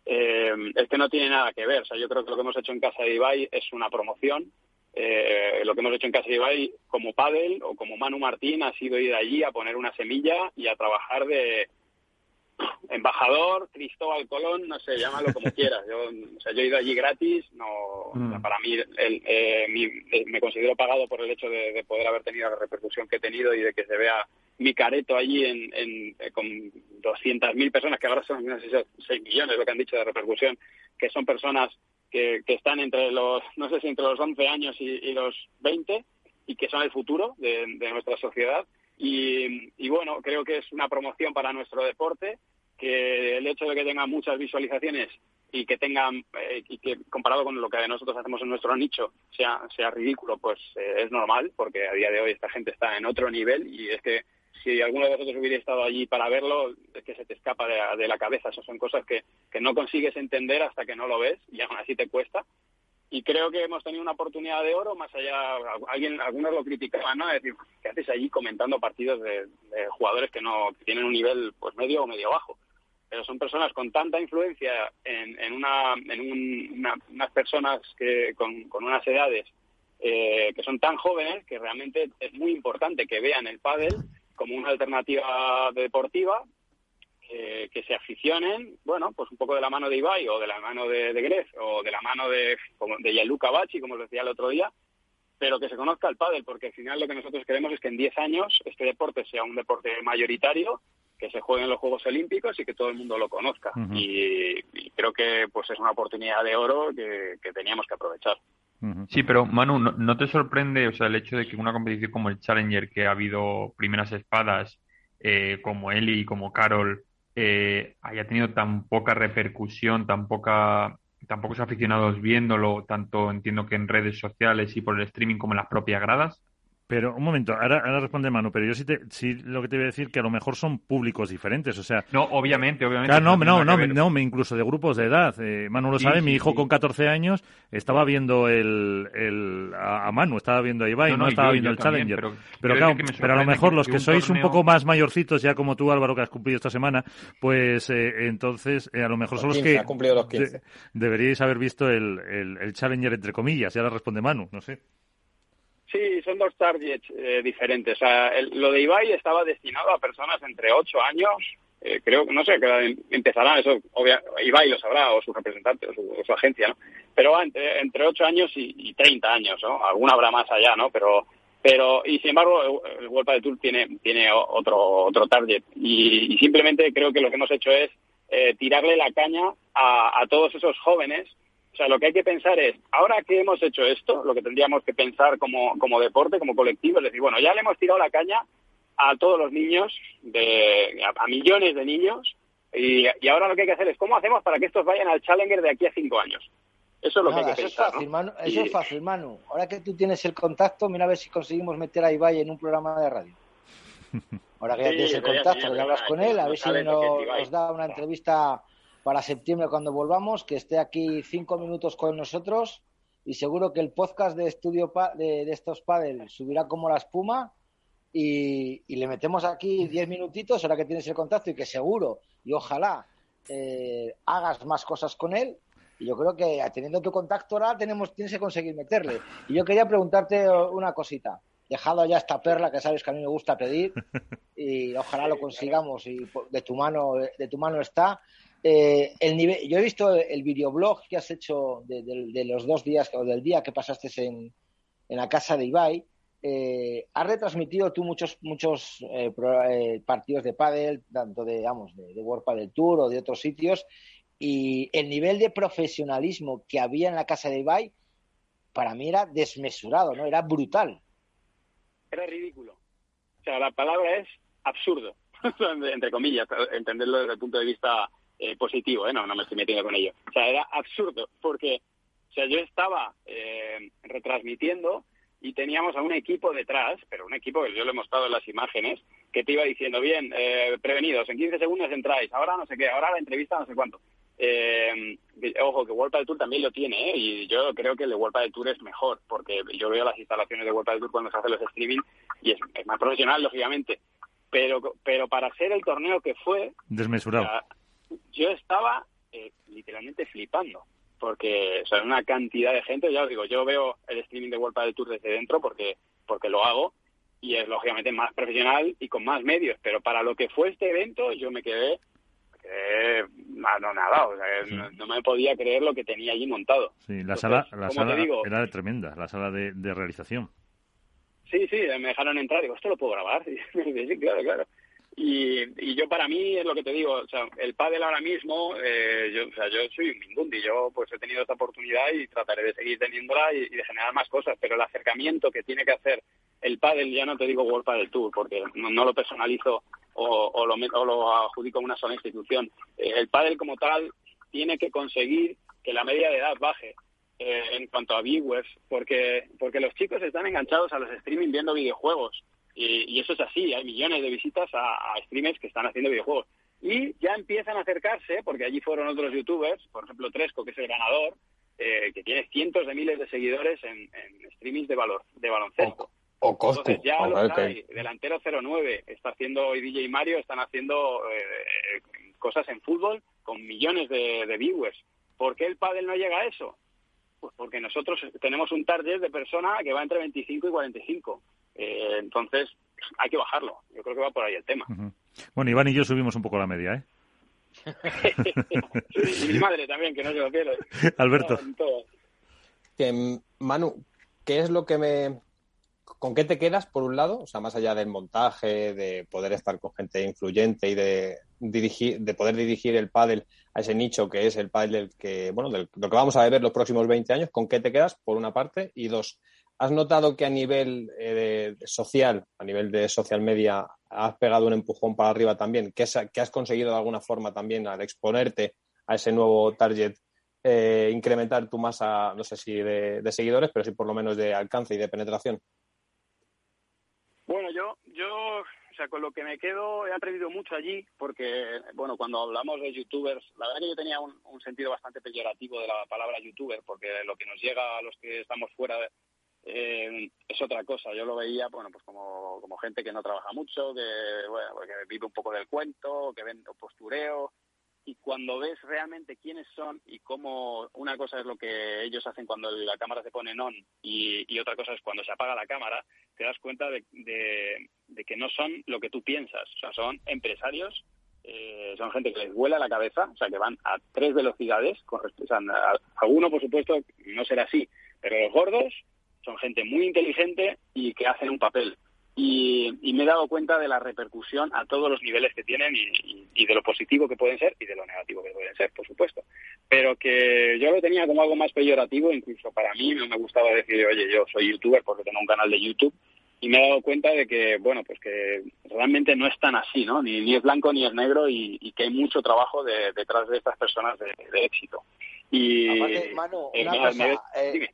eh, es que no tiene nada que ver. O sea, yo creo que lo que hemos hecho en casa de Ibai es una promoción. Eh, lo que hemos hecho en casa de Ibai como Padel o como Manu Martín ha sido ir allí a poner una semilla y a trabajar de, embajador, Cristóbal Colón, no sé, llámalo como quieras. Yo, o sea, yo he ido allí gratis, no, mm. para mí el, eh, eh, me considero pagado por el hecho de, poder haber tenido la repercusión que he tenido y de que se vea mi careto allí en, en, eh, con 200.000 personas, que ahora son no sé, 6 millones lo que han dicho de repercusión, que son personas que, están entre los, no sé si entre los 11 años y, los 20 y que son el futuro de nuestra sociedad. Y, bueno, creo que es una promoción para nuestro deporte que el hecho de que tengan muchas visualizaciones y que tengan eh, y que comparado con lo que nosotros hacemos en nuestro nicho sea sea ridículo pues eh, es normal porque a día de hoy esta gente está en otro nivel y es que si alguno de vosotros hubiera estado allí para verlo es que se te escapa de, la cabeza. Esas son cosas que, no consigues entender hasta que no lo ves y aún así te cuesta. Y creo que hemos tenido una oportunidad de oro más allá alguien algunos lo criticaban no es decir qué haces allí comentando partidos de, jugadores que no que tienen un nivel pues medio o medio bajo pero son personas con tanta influencia en, en, una, en unas personas que con, con unas edades eh, que son tan jóvenes que realmente es muy importante que vean el pádel como una alternativa deportiva que se aficionen, bueno, pues un poco de la mano de Ibai o de la mano de, de Gref o de la mano de, como de Yaluka Bachi, como os decía el otro día, pero que se conozca el pádel, porque al final lo que nosotros queremos es que en 10 años este deporte sea un deporte mayoritario que se juegue en los Juegos Olímpicos y que todo el mundo lo conozca. y, creo que pues es una oportunidad de oro que, teníamos que aprovechar. Sí, pero Manu, ¿no, te sorprende o sea, el hecho de que una competición como el Challenger, que ha habido primeras espadas eh, como Eli y como Carol, eh, haya tenido tan poca repercusión, tan poca tan pocos aficionados viéndolo, tanto entiendo que en redes sociales y por el streaming como en las propias gradas? Pero un momento, ahora, ahora responde Manu, pero yo sí, te, sí lo que te voy a decir que a lo mejor son públicos diferentes, o sea... No, obviamente, obviamente. Claro, no, no, no, no, incluso de grupos de edad. Eh, Manu lo sabe, mi hijo con 14 años estaba viendo el, el a, Manu, estaba viendo a Ibai, no, estaba viendo el Challenger. Pero, claro, pero a lo mejor los que, sois un poco más mayorcitos, ya como tú Álvaro, que has cumplido esta semana, pues eh, entonces eh, a lo mejor son los que... Ha cumplido los 15. deberíais haber visto el, el, el Challenger entre comillas, y ahora responde Manu, no sé. Sí, son dos targets eh, diferentes. Lo de Ibai estaba destinado a personas entre 8 años, eh, creo, no sé, que empezarán, eso obvia, Ibai lo sabrá, o su representante, o su, agencia, ¿no? Pero va entre, entre 8 años y, y, 30 años, ¿no? Alguna habrá más allá, ¿no? Pero, pero y sin embargo, el, World de Tour tiene, tiene otro, otro target. Y, simplemente creo que lo que hemos hecho es eh, tirarle la caña a, a todos esos jóvenes o sea, lo que hay que pensar es, ahora que hemos hecho esto, lo que tendríamos que pensar como, como deporte, como colectivo, es decir, bueno, ya le hemos tirado la caña a todos los niños, de, a, millones de niños, y, ahora lo que hay que hacer es, ¿cómo hacemos para que estos vayan al Challenger de aquí a cinco años? Eso es lo que hay que eso pensar. Es fácil, Manu, eso es fácil, Manu. Ahora que tú tienes el contacto, mira a ver si conseguimos meter a Ibai en un programa de radio. Ahora que ya tienes el contacto, que ya hablas con él, a ver si nos da una entrevista para septiembre cuando volvamos, que esté aquí cinco minutos con nosotros y seguro que el podcast de estudio de, estos padres subirá como la espuma y, le metemos aquí diez minutitos ahora que tienes el contacto y que seguro y ojalá eh, hagas más cosas con él y yo creo que teniendo tu contacto ahora tenemos tienes que conseguir meterle. Y yo quería preguntarte una cosita. Dejado ya esta perla que sabes que a mí me gusta pedir y ojalá lo consigamos y de tu mano de tu mano está eh, el nivel, yo he visto el videoblog que has hecho de, los dos días o del día que pasaste en, la casa de Ibai. Eh, has retransmitido tú muchos muchos eh, eh, partidos de pádel, tanto de, digamos, de, de World Padel Tour o de otros sitios, y el nivel de profesionalismo que había en la casa de Ibai, para mí era desmesurado, ¿no? Era brutal. Era ridículo. O sea, la palabra es absurdo, entre comillas, entenderlo desde el punto de vista eh, positivo, ¿eh? no, no me estoy metiendo con ello. O sea, era absurdo, porque o sea, yo estaba eh, retransmitiendo y teníamos a un equipo detrás, pero un equipo que yo le he mostrado en las imágenes, que te iba diciendo, bien, eh, prevenidos, en 15 segundos entráis, ahora no sé qué, ahora la entrevista no sé cuánto. Eh, ojo, que World del Tour también lo tiene, ¿eh? y yo creo que el de World del Tour es mejor, porque yo veo las instalaciones de World del Tour cuando se hacen los streaming y es, más profesional, lógicamente. Pero, pero para ser el torneo que fue... Desmesurado yo estaba eh, literalmente flipando porque o sea, una cantidad de gente, ya os digo, yo veo el streaming de World del Tour desde dentro porque, porque lo hago y es lógicamente más profesional y con más medios, pero para lo que fue este evento yo me quedé, quedé nada, o sea, no, me podía creer lo que tenía allí montado. Sí, la sala, la sala era tremenda, la sala de, de, realización. Sí, sí, me dejaron entrar, digo, ¿esto lo puedo grabar? sí, claro, claro. Y, yo para mí es lo que te digo, o sea, el pádel ahora mismo, eh, yo, o sea, yo soy un mindundi, yo pues he tenido esta oportunidad y trataré de seguir teniéndola y, de generar más cosas, pero el acercamiento que tiene que hacer el pádel, ya no te digo World Padel Tour, porque no, lo personalizo o, lo, o lo adjudico a una sola institución. Eh, el pádel como tal tiene que conseguir que la media de edad baje. Eh, en cuanto a viewers, porque, porque los chicos están enganchados a los streaming viendo videojuegos. Y, eso es así, hay millones de visitas a, a, streamers que están haciendo videojuegos. Y ya empiezan a acercarse, porque allí fueron otros youtubers, por ejemplo Tresco, que es el ganador, eh, que tiene cientos de miles de seguidores en, en streamings de, valor, de baloncesto. O, Entonces ya lo hay. Delantero 09 está haciendo, y DJ Mario están haciendo eh, cosas en fútbol con millones de, de viewers. ¿Por qué el pádel no llega a eso? Pues porque nosotros tenemos un target de persona que va entre 25 y 45. Eh, entonces, hay que bajarlo. Yo creo que va por ahí el tema. Bueno, Iván y yo subimos un poco la media, ¿eh? y mi madre también, que no se lo pierde. Alberto. que, Manu, ¿qué es lo que me... ¿Con qué te quedas, por un lado? O sea, más allá del montaje, de poder estar con gente influyente y de dirigir, de poder dirigir el pádel a ese nicho que es el pádel del que, bueno, del, lo que vamos a ver los próximos 20 años, ¿con qué te quedas, por una parte? Y dos, ¿has notado que a nivel eh, social, a nivel de social media, has pegado un empujón para arriba también? ¿Qué has, conseguido de alguna forma también al exponerte a ese nuevo target? Eh, incrementar tu masa, no sé si de, de seguidores, pero sí por lo menos de alcance y de penetración. Bueno, yo, yo o sea, con lo que me quedo, he aprendido mucho allí, porque, bueno, cuando hablamos de youtubers, la verdad que yo tenía un, sentido bastante peyorativo de la palabra youtuber, porque lo que nos llega a los que estamos fuera eh, es otra cosa. Yo lo veía, bueno, pues como, como gente que no trabaja mucho, que, bueno, que vive un poco del cuento, que vende postureo, y cuando ves realmente quiénes son y cómo una cosa es lo que ellos hacen cuando la cámara se pone on y, otra cosa es cuando se apaga la cámara, te das cuenta de, de, que no son lo que tú piensas. O sea, son empresarios, eh, son gente que les vuela la cabeza, o sea, que van a tres velocidades. Con, o sea, a, uno, por supuesto, no será así, pero los gordos son gente muy inteligente y que hacen un papel y, me he dado cuenta de la repercusión a todos los niveles que tienen y, de lo positivo que pueden ser y de lo negativo que pueden ser, por supuesto. Pero que yo lo tenía como algo más peyorativo, incluso para mí no me gustaba decir, oye, yo soy youtuber porque tengo un canal de YouTube y me he dado cuenta de que, bueno, pues que realmente no es tan así, ¿no? Ni, ni es blanco ni es negro y, que hay mucho trabajo detrás de estas personas de, éxito. Y, Manu, eh, una eh,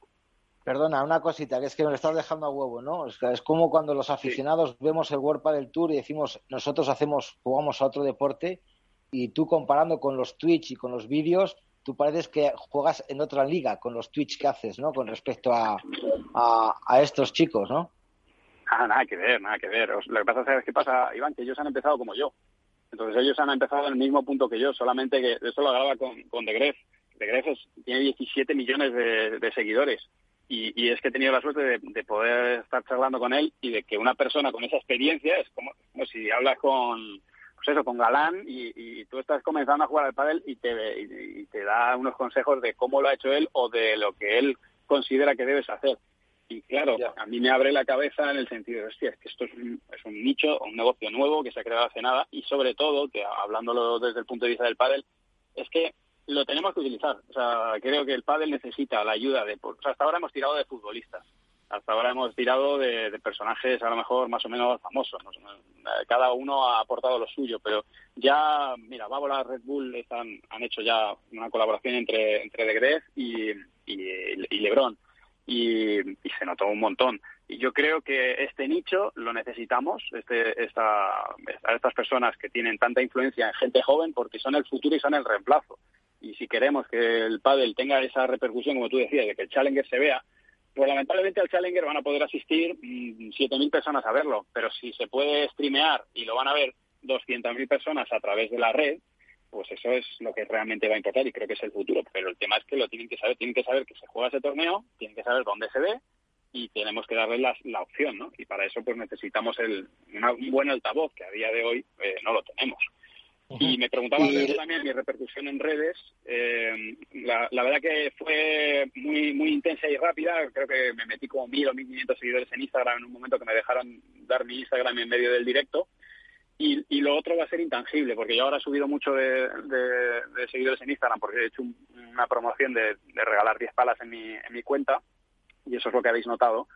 Perdona, una cosita, que es que me lo estás dejando a huevo, ¿no? Es, como cuando los aficionados vemos el World del Tour y decimos, nosotros hacemos, jugamos a otro deporte y tú comparando con los Twitch y con los vídeos, tú pareces que juegas en otra liga con los Twitch que haces, ¿no? Con respecto a, a, estos chicos, ¿no? Ah, nada que ver, nada que ver. Lo que pasa es que pasa, Iván, que ellos han empezado como yo. Entonces ellos han empezado en el mismo punto que yo, solamente que eso lo hablaba con, con De Gref. De Gref tiene 17 millones de seguidores y, es que he tenido la suerte de, poder estar charlando con él y de que una persona con esa experiencia es como, si hablas con, pues eso, con Galán y, tú estás comenzando a jugar al pádel y te, y, te da unos consejos de cómo lo ha hecho él o de lo que él considera que debes hacer. Y claro, a mí me abre la cabeza en el sentido de, hostia, es que esto es un, es un nicho, un negocio nuevo que se ha creado hace nada y sobre todo, que hablándolo desde el punto de vista del pádel, es que lo tenemos que utilizar. O sea, creo que el pádel necesita la ayuda de... O sea, hasta ahora hemos tirado de futbolistas. Hasta ahora hemos tirado de, personajes a lo mejor más o menos famosos. Cada uno ha aportado lo suyo, pero ya, mira, Bábola, Red Bull están, han hecho ya una colaboración entre, entre De Gref y, y, Lebron. Y, se notó un montón. Y yo creo que este nicho lo necesitamos, este, esta, estas personas que tienen tanta influencia en gente joven, porque son el futuro y son el reemplazo y si queremos que el pádel tenga esa repercusión, como tú decías, de que el Challenger se vea, pues lamentablemente al Challenger van a poder asistir 7.000 mm, personas a verlo, pero si se puede streamear y lo van a ver 200.000 personas a través de la red, pues eso es lo que realmente va a importar y creo que es el futuro. Pero el tema es que lo tienen que saber, tienen que saber que se juega ese torneo, tienen que saber dónde se ve y tenemos que darles la, la opción, ¿no? Y para eso pues necesitamos el, un buen altavoz, que a día de hoy eh, no lo tenemos. Y me preguntaba también mi repercusión en redes. Eh, la, verdad que fue muy muy intensa y rápida. Creo que me metí como mil o mil quinientos seguidores en Instagram en un momento que me dejaron dar mi Instagram en medio del directo. Y, y lo otro va a ser intangible, porque yo ahora he subido mucho de, de, seguidores en Instagram porque he hecho una promoción de, de regalar 10 palas en mi, en mi cuenta y eso es lo que habéis notado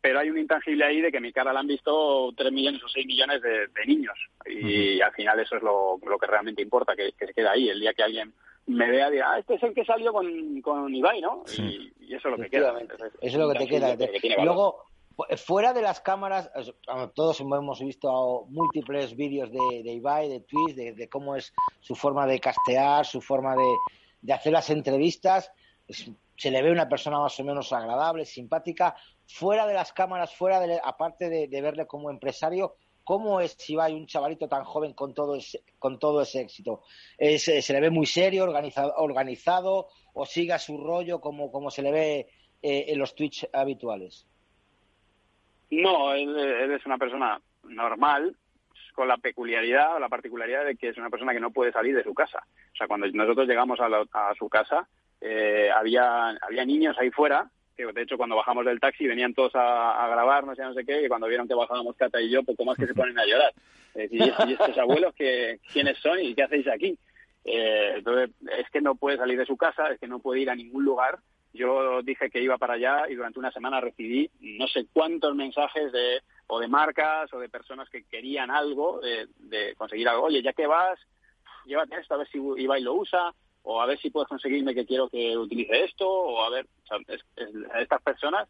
pero hay un intangible ahí de que mi cara la han visto 3 millones o 6 millones de, niños. Y al final eso es lo, que realmente importa, que, se queda ahí. El día que alguien me vea, diga, ah, este es el que salió con, con Ibai, ¿no? Y, eso es lo que queda. eso es lo que te queda. luego, fuera de las cámaras, todos hemos visto múltiples vídeos de, de Ibai, de tweets, de, cómo es su forma de castear, su forma de, de hacer las entrevistas. se le ve una persona más o menos agradable, simpática fuera de las cámaras, fuera de, aparte de, verle como empresario, ¿cómo es si va un chavalito tan joven con todo ese, con todo ese éxito? Eh, ¿Se le ve muy serio, organizado, organizado o siga su rollo como, como se le ve eh, en los Twitch habituales? No, él, es una persona normal, con la peculiaridad o la particularidad de que es una persona que no puede salir de su casa. O sea, cuando nosotros llegamos a, a su casa, eh, había, había niños ahí fuera de hecho cuando bajamos del taxi venían todos a, grabar, no sé, no sé qué, y cuando vieron que bajábamos Cata y yo, poco más que se ponen a llorar. ¿y, estos abuelos que, quiénes son y qué hacéis aquí? Eh, entonces, es que no puede salir de su casa, es que no puede ir a ningún lugar. Yo dije que iba para allá y durante una semana recibí no sé cuántos mensajes de o de marcas o de personas que querían algo, de, conseguir algo. Oye, ya que vas, llévate esto a ver si iba y lo usa o a ver si puedes conseguirme que quiero que utilice esto, o a ver, estas personas,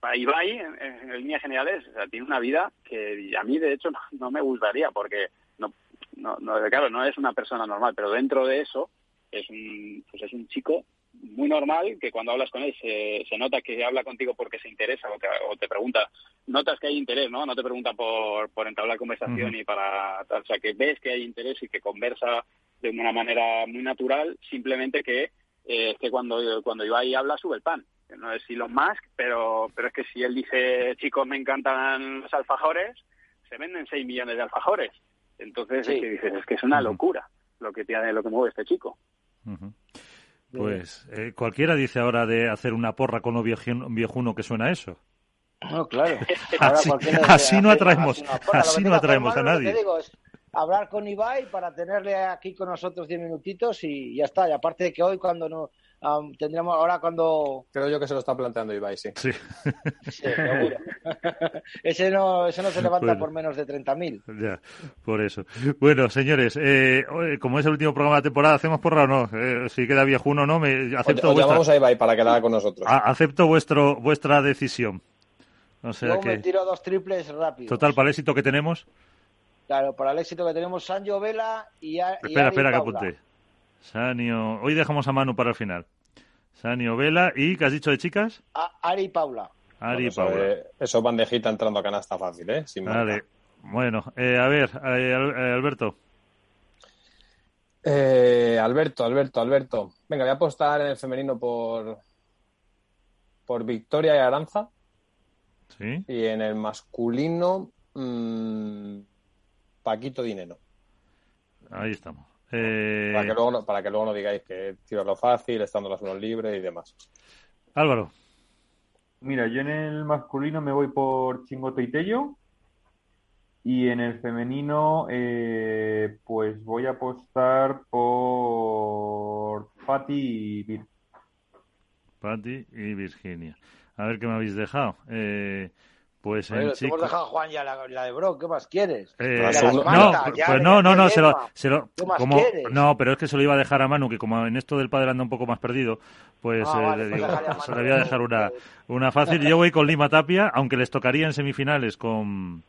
para Ibai, en, en, líneas generales, o sea, tiene una vida que a mí, de hecho, no, me gustaría, porque, no, no, claro, no es una persona normal, pero dentro de eso es un, pues es un chico muy normal que cuando hablas con él se, se nota que habla contigo porque se interesa o, o, te pregunta, notas que hay interés, ¿no? No te pregunta por, por entablar conversación y para, o sea, que ves que hay interés y que conversa de una manera muy natural, simplemente que eh, que cuando, cuando Ibai habla sube el pan. No es Elon Musk, pero, pero es que si él dice, chicos, me encantan los alfajores, se venden 6 millones de alfajores. Entonces es que dices, es que es una locura lo que tiene, lo que mueve este chico. Pues eh, cualquiera dice ahora de hacer una porra con un viejuno que suena eso. No, claro. así, no atraemos, así no atraemos a nadie hablar con Ibai para tenerle aquí con nosotros 10 minutitos y ya está. Y aparte de que hoy cuando no tendríamos ahora cuando creo yo que se lo está planteando Ibai, sí. Sí, seguro. ese no ese no se levanta por menos de 30.000. Ya, por eso. Bueno, señores, eh, como es el último programa de la temporada, hacemos porra o no? Eh, si queda viejuno o no, me acepto o, llamamos a Ibai para que la haga con nosotros. acepto vuestro vuestra decisión. O sea Yo que... me tiro dos triples rápido. Total, para el éxito que tenemos. Claro, para el éxito que tenemos Sancho Vela y, a, Espera, espera, que apunte. Sanio. Hoy dejamos a Manu para el final. Sanio Vela y ¿qué has dicho de chicas? Ari y Paula. Ari y Paula. Eh, eso bandejita entrando a canasta fácil, ¿eh? vale. Bueno, eh, a ver, eh, Alberto. Alberto, Alberto, Alberto. Venga, voy a apostar en el femenino por por Victoria y Aranza. Sí. Y en el masculino mmm, Paquito Dinero. Ahí estamos. Eh, para, que luego no, para que luego no digáis que tiro lo fácil, estando las unos libres y demás. Álvaro. Mira, yo en el masculino me voy por Chingoto y Tello. Y en el femenino, eh, pues voy a apostar por Patti y Vir. Patti y Virginia. A ver qué me habéis dejado. Eh, pues en chico... hemos dejado a Juan ya la, de Bro, ¿qué más quieres? Eh, no, pues no, no, no, se lo, se lo como, no, pero es que se lo iba a dejar a Manu, que como en esto del padre anda un poco más perdido, pues ah, eh, le, pues digo, se le voy a dejar una, una fácil. Yo voy con Lima Tapia, aunque les tocaría en semifinales con,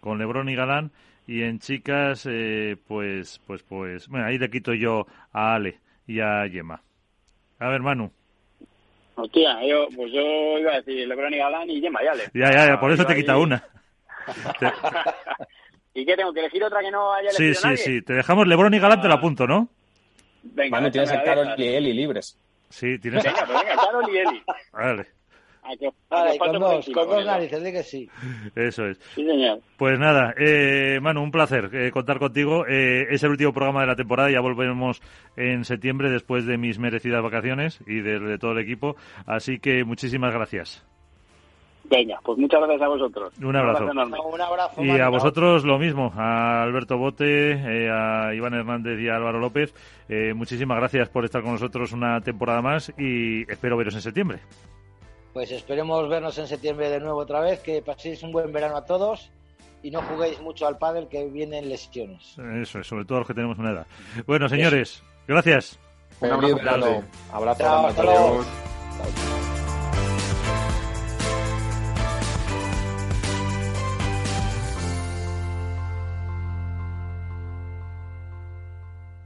con Lebron y Galán, y en chicas, eh, pues, pues, pues, bueno, ahí le quito yo a Ale y a Yema. A ver, Manu. Hostia, yo, pues yo iba a decir Lebron y Galán y Gemma Yale. Ya, ya, ya, por eso te quita una. ¿Y qué tengo que elegir otra que no haya elegido Sí, sí, sí. Te dejamos Lebron y Galán, te la apunto, ¿no? Venga, Manu, tienes a Carol y Eli libres. Sí, tienes. Venga, pues venga, Carol y Eli. Vale con dos, con dos narices, di que sí. Eso es. Sí, señor. Pues nada, eh, Manu, un placer eh, contar contigo. Eh, es el último programa de la temporada, ya volveremos en septiembre después de mis merecidas vacaciones y de, todo el equipo. Así que muchísimas gracias. Venga, pues muchas gracias a vosotros. Un abrazo. Un abrazo, y a vosotros lo mismo, a Alberto Bote, eh, a Iván Hernández y a Álvaro López. muchísimas gracias por estar con nosotros una temporada más y espero veros en septiembre. Pues esperemos vernos en septiembre de nuevo otra vez, que paséis un buen verano a todos y no juguéis mucho al pádel que vienen lesiones. Eso es, sobre todo los que tenemos una edad. Bueno, señores, gracias. Un abrazo. Abrazo.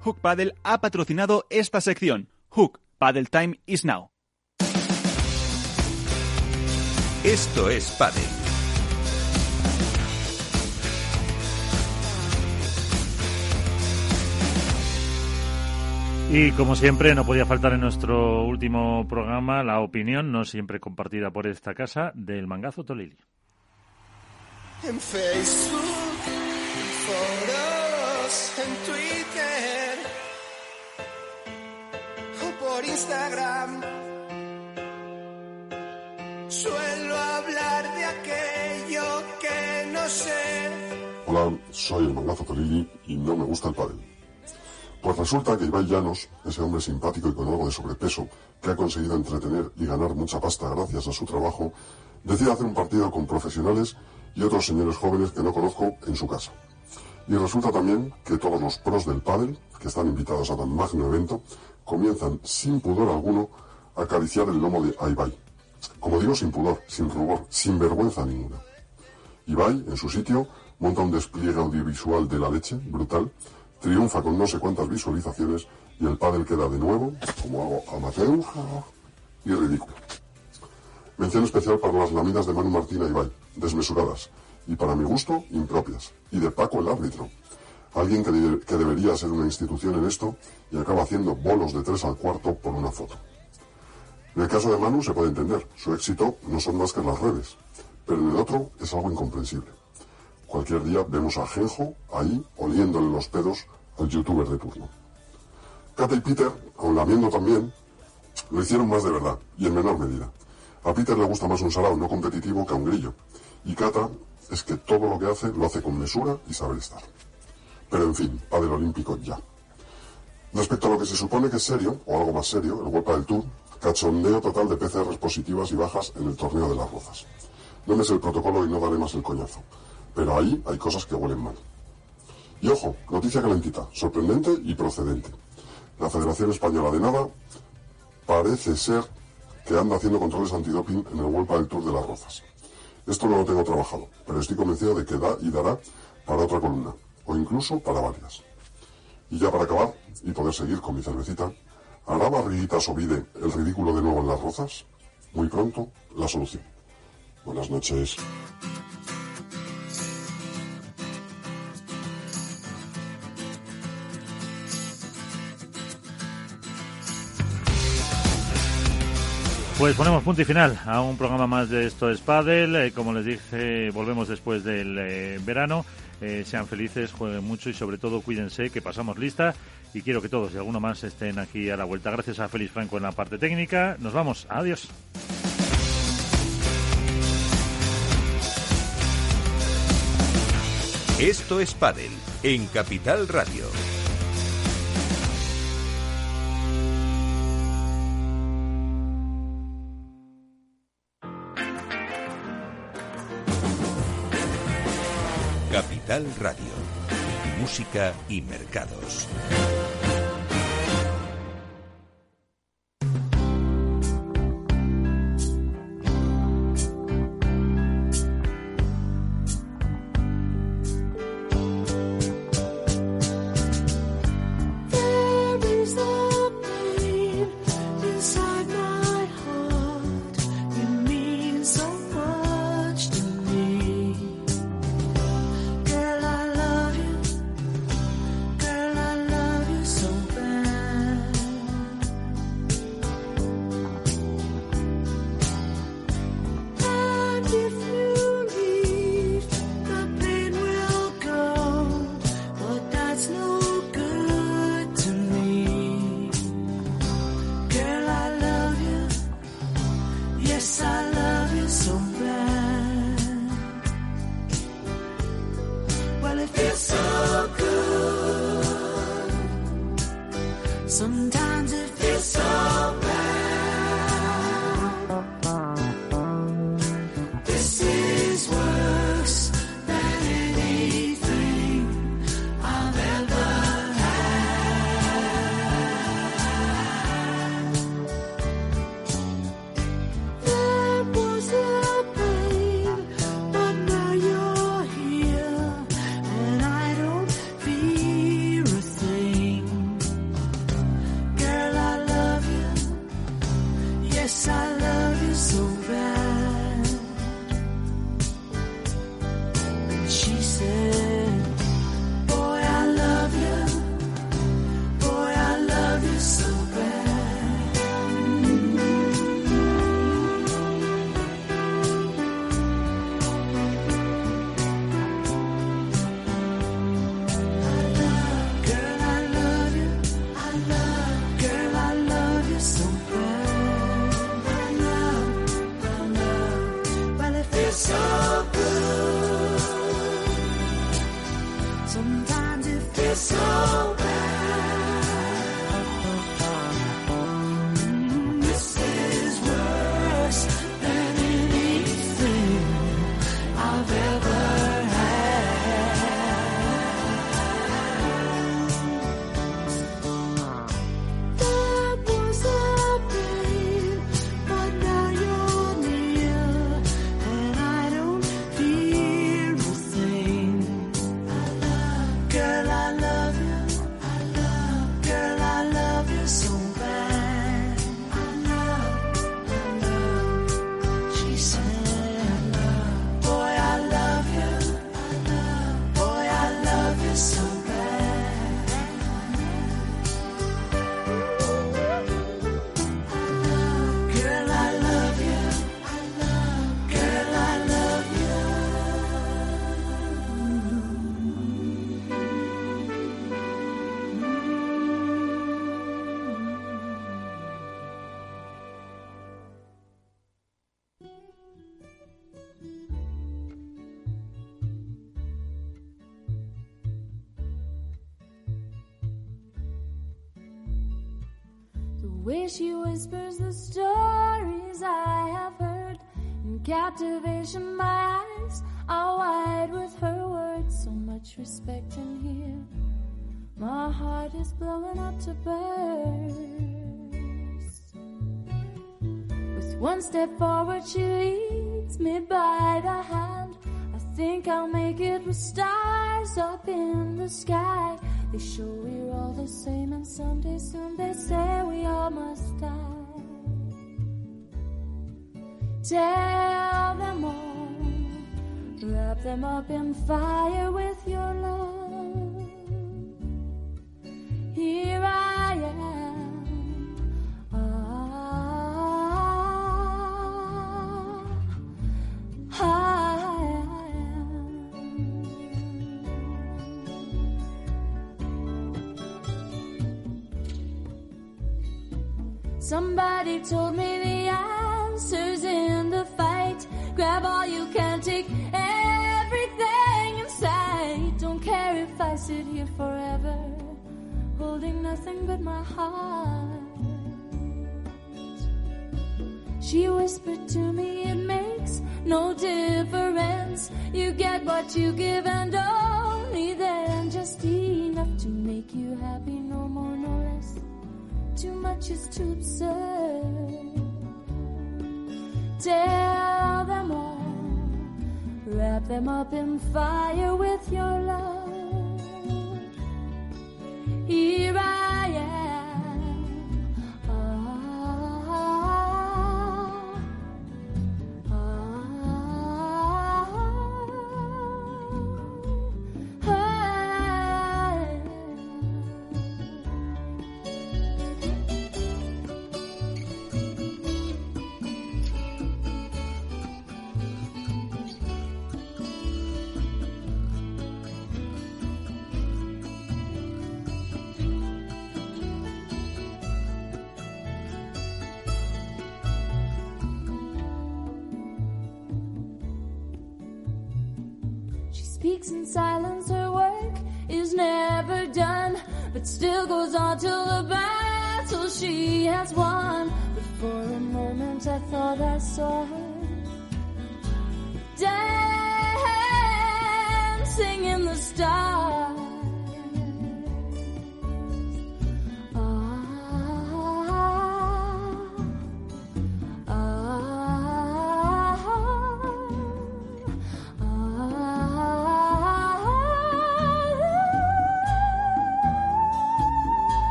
Hook Paddle ha patrocinado esta sección. Hook Paddle Time is now. Esto es Paddle. Y como siempre, no podía faltar en nuestro último programa la opinión, no siempre compartida por esta casa, del mangazo Tolili. En Facebook, en foros, en Twitter o por Instagram. Suelo hablar de aquello que no sé. Hola, soy el mangazo Tolili y no me gusta el pádel. Pues resulta que Ibai Llanos, ese hombre simpático y con algo de sobrepeso, que ha conseguido entretener y ganar mucha pasta gracias a su trabajo, decide hacer un partido con profesionales y otros señores jóvenes que no conozco en su casa. Y resulta también que todos los pros del pádel, que están invitados a tan magno evento, comienzan sin pudor alguno a acariciar el lomo de Ibai. Como digo, sin pudor, sin rubor, sin vergüenza ninguna. Ibai, en su sitio, monta un despliegue audiovisual de la leche, brutal, triunfa con no sé cuántas visualizaciones y el pádel queda de nuevo como algo amateur y ridículo. Mención especial para las lamidas de Manu Martín a Ibai, desmesuradas y para mi gusto impropias. Y de Paco el árbitro, alguien que debería ser una institución en esto y acaba haciendo bolos de tres al cuarto por una foto. En el caso de Manu se puede entender, su éxito no son más que las redes, pero en el otro es algo incomprensible. Cualquier día vemos a Genjo ahí oliéndole los pedos al youtuber de turno. Kata y Peter, aun lamiendo también, lo hicieron más de verdad y en menor medida. A Peter le gusta más un sarao no competitivo que a un grillo. Y Kata es que todo lo que hace lo hace con mesura y saber estar. Pero en fin, del olímpico ya. Respecto a lo que se supone que es serio, o algo más serio, el World del Tour, cachondeo total de PCRs positivas y bajas en el torneo de las rozas. No me sé el protocolo y no daré más el coñazo. Pero ahí hay cosas que huelen mal. Y ojo, noticia calentita, sorprendente y procedente. La Federación Española de Nada parece ser que anda haciendo controles antidoping en el World del Tour de las Rozas. Esto no lo tengo trabajado, pero estoy convencido de que da y dará para otra columna, o incluso para varias. Y ya para acabar, y poder seguir con mi cervecita, ¿hará Barriguita Sovide el ridículo de nuevo en las rozas? Muy pronto, la solución. Buenas noches. Pues ponemos punto y final a un programa más de Esto es Padel. Eh, como les dije, volvemos después del eh, verano. Eh, sean felices, jueguen mucho y sobre todo cuídense, que pasamos lista. Y quiero que todos y alguno más estén aquí a la vuelta. Gracias a Félix Franco en la parte técnica. Nos vamos. Adiós. Esto es Padel en Capital Radio. Capital Radio. Música y mercados. Way she whispers the stories I have heard. In captivation, my eyes are wide with her words. So much respect in here. My heart is blowing up to burst. With one step forward, she leads me by the hand. I think I'll make it with stars up in the sky. They show we're all the same, and someday soon they say we all must die. Tell them all, wrap them up in fire with your get what you give, and only then just enough to make you happy, no more, no less. Too much is too absurd. Tell them all, wrap them up in fire with your love.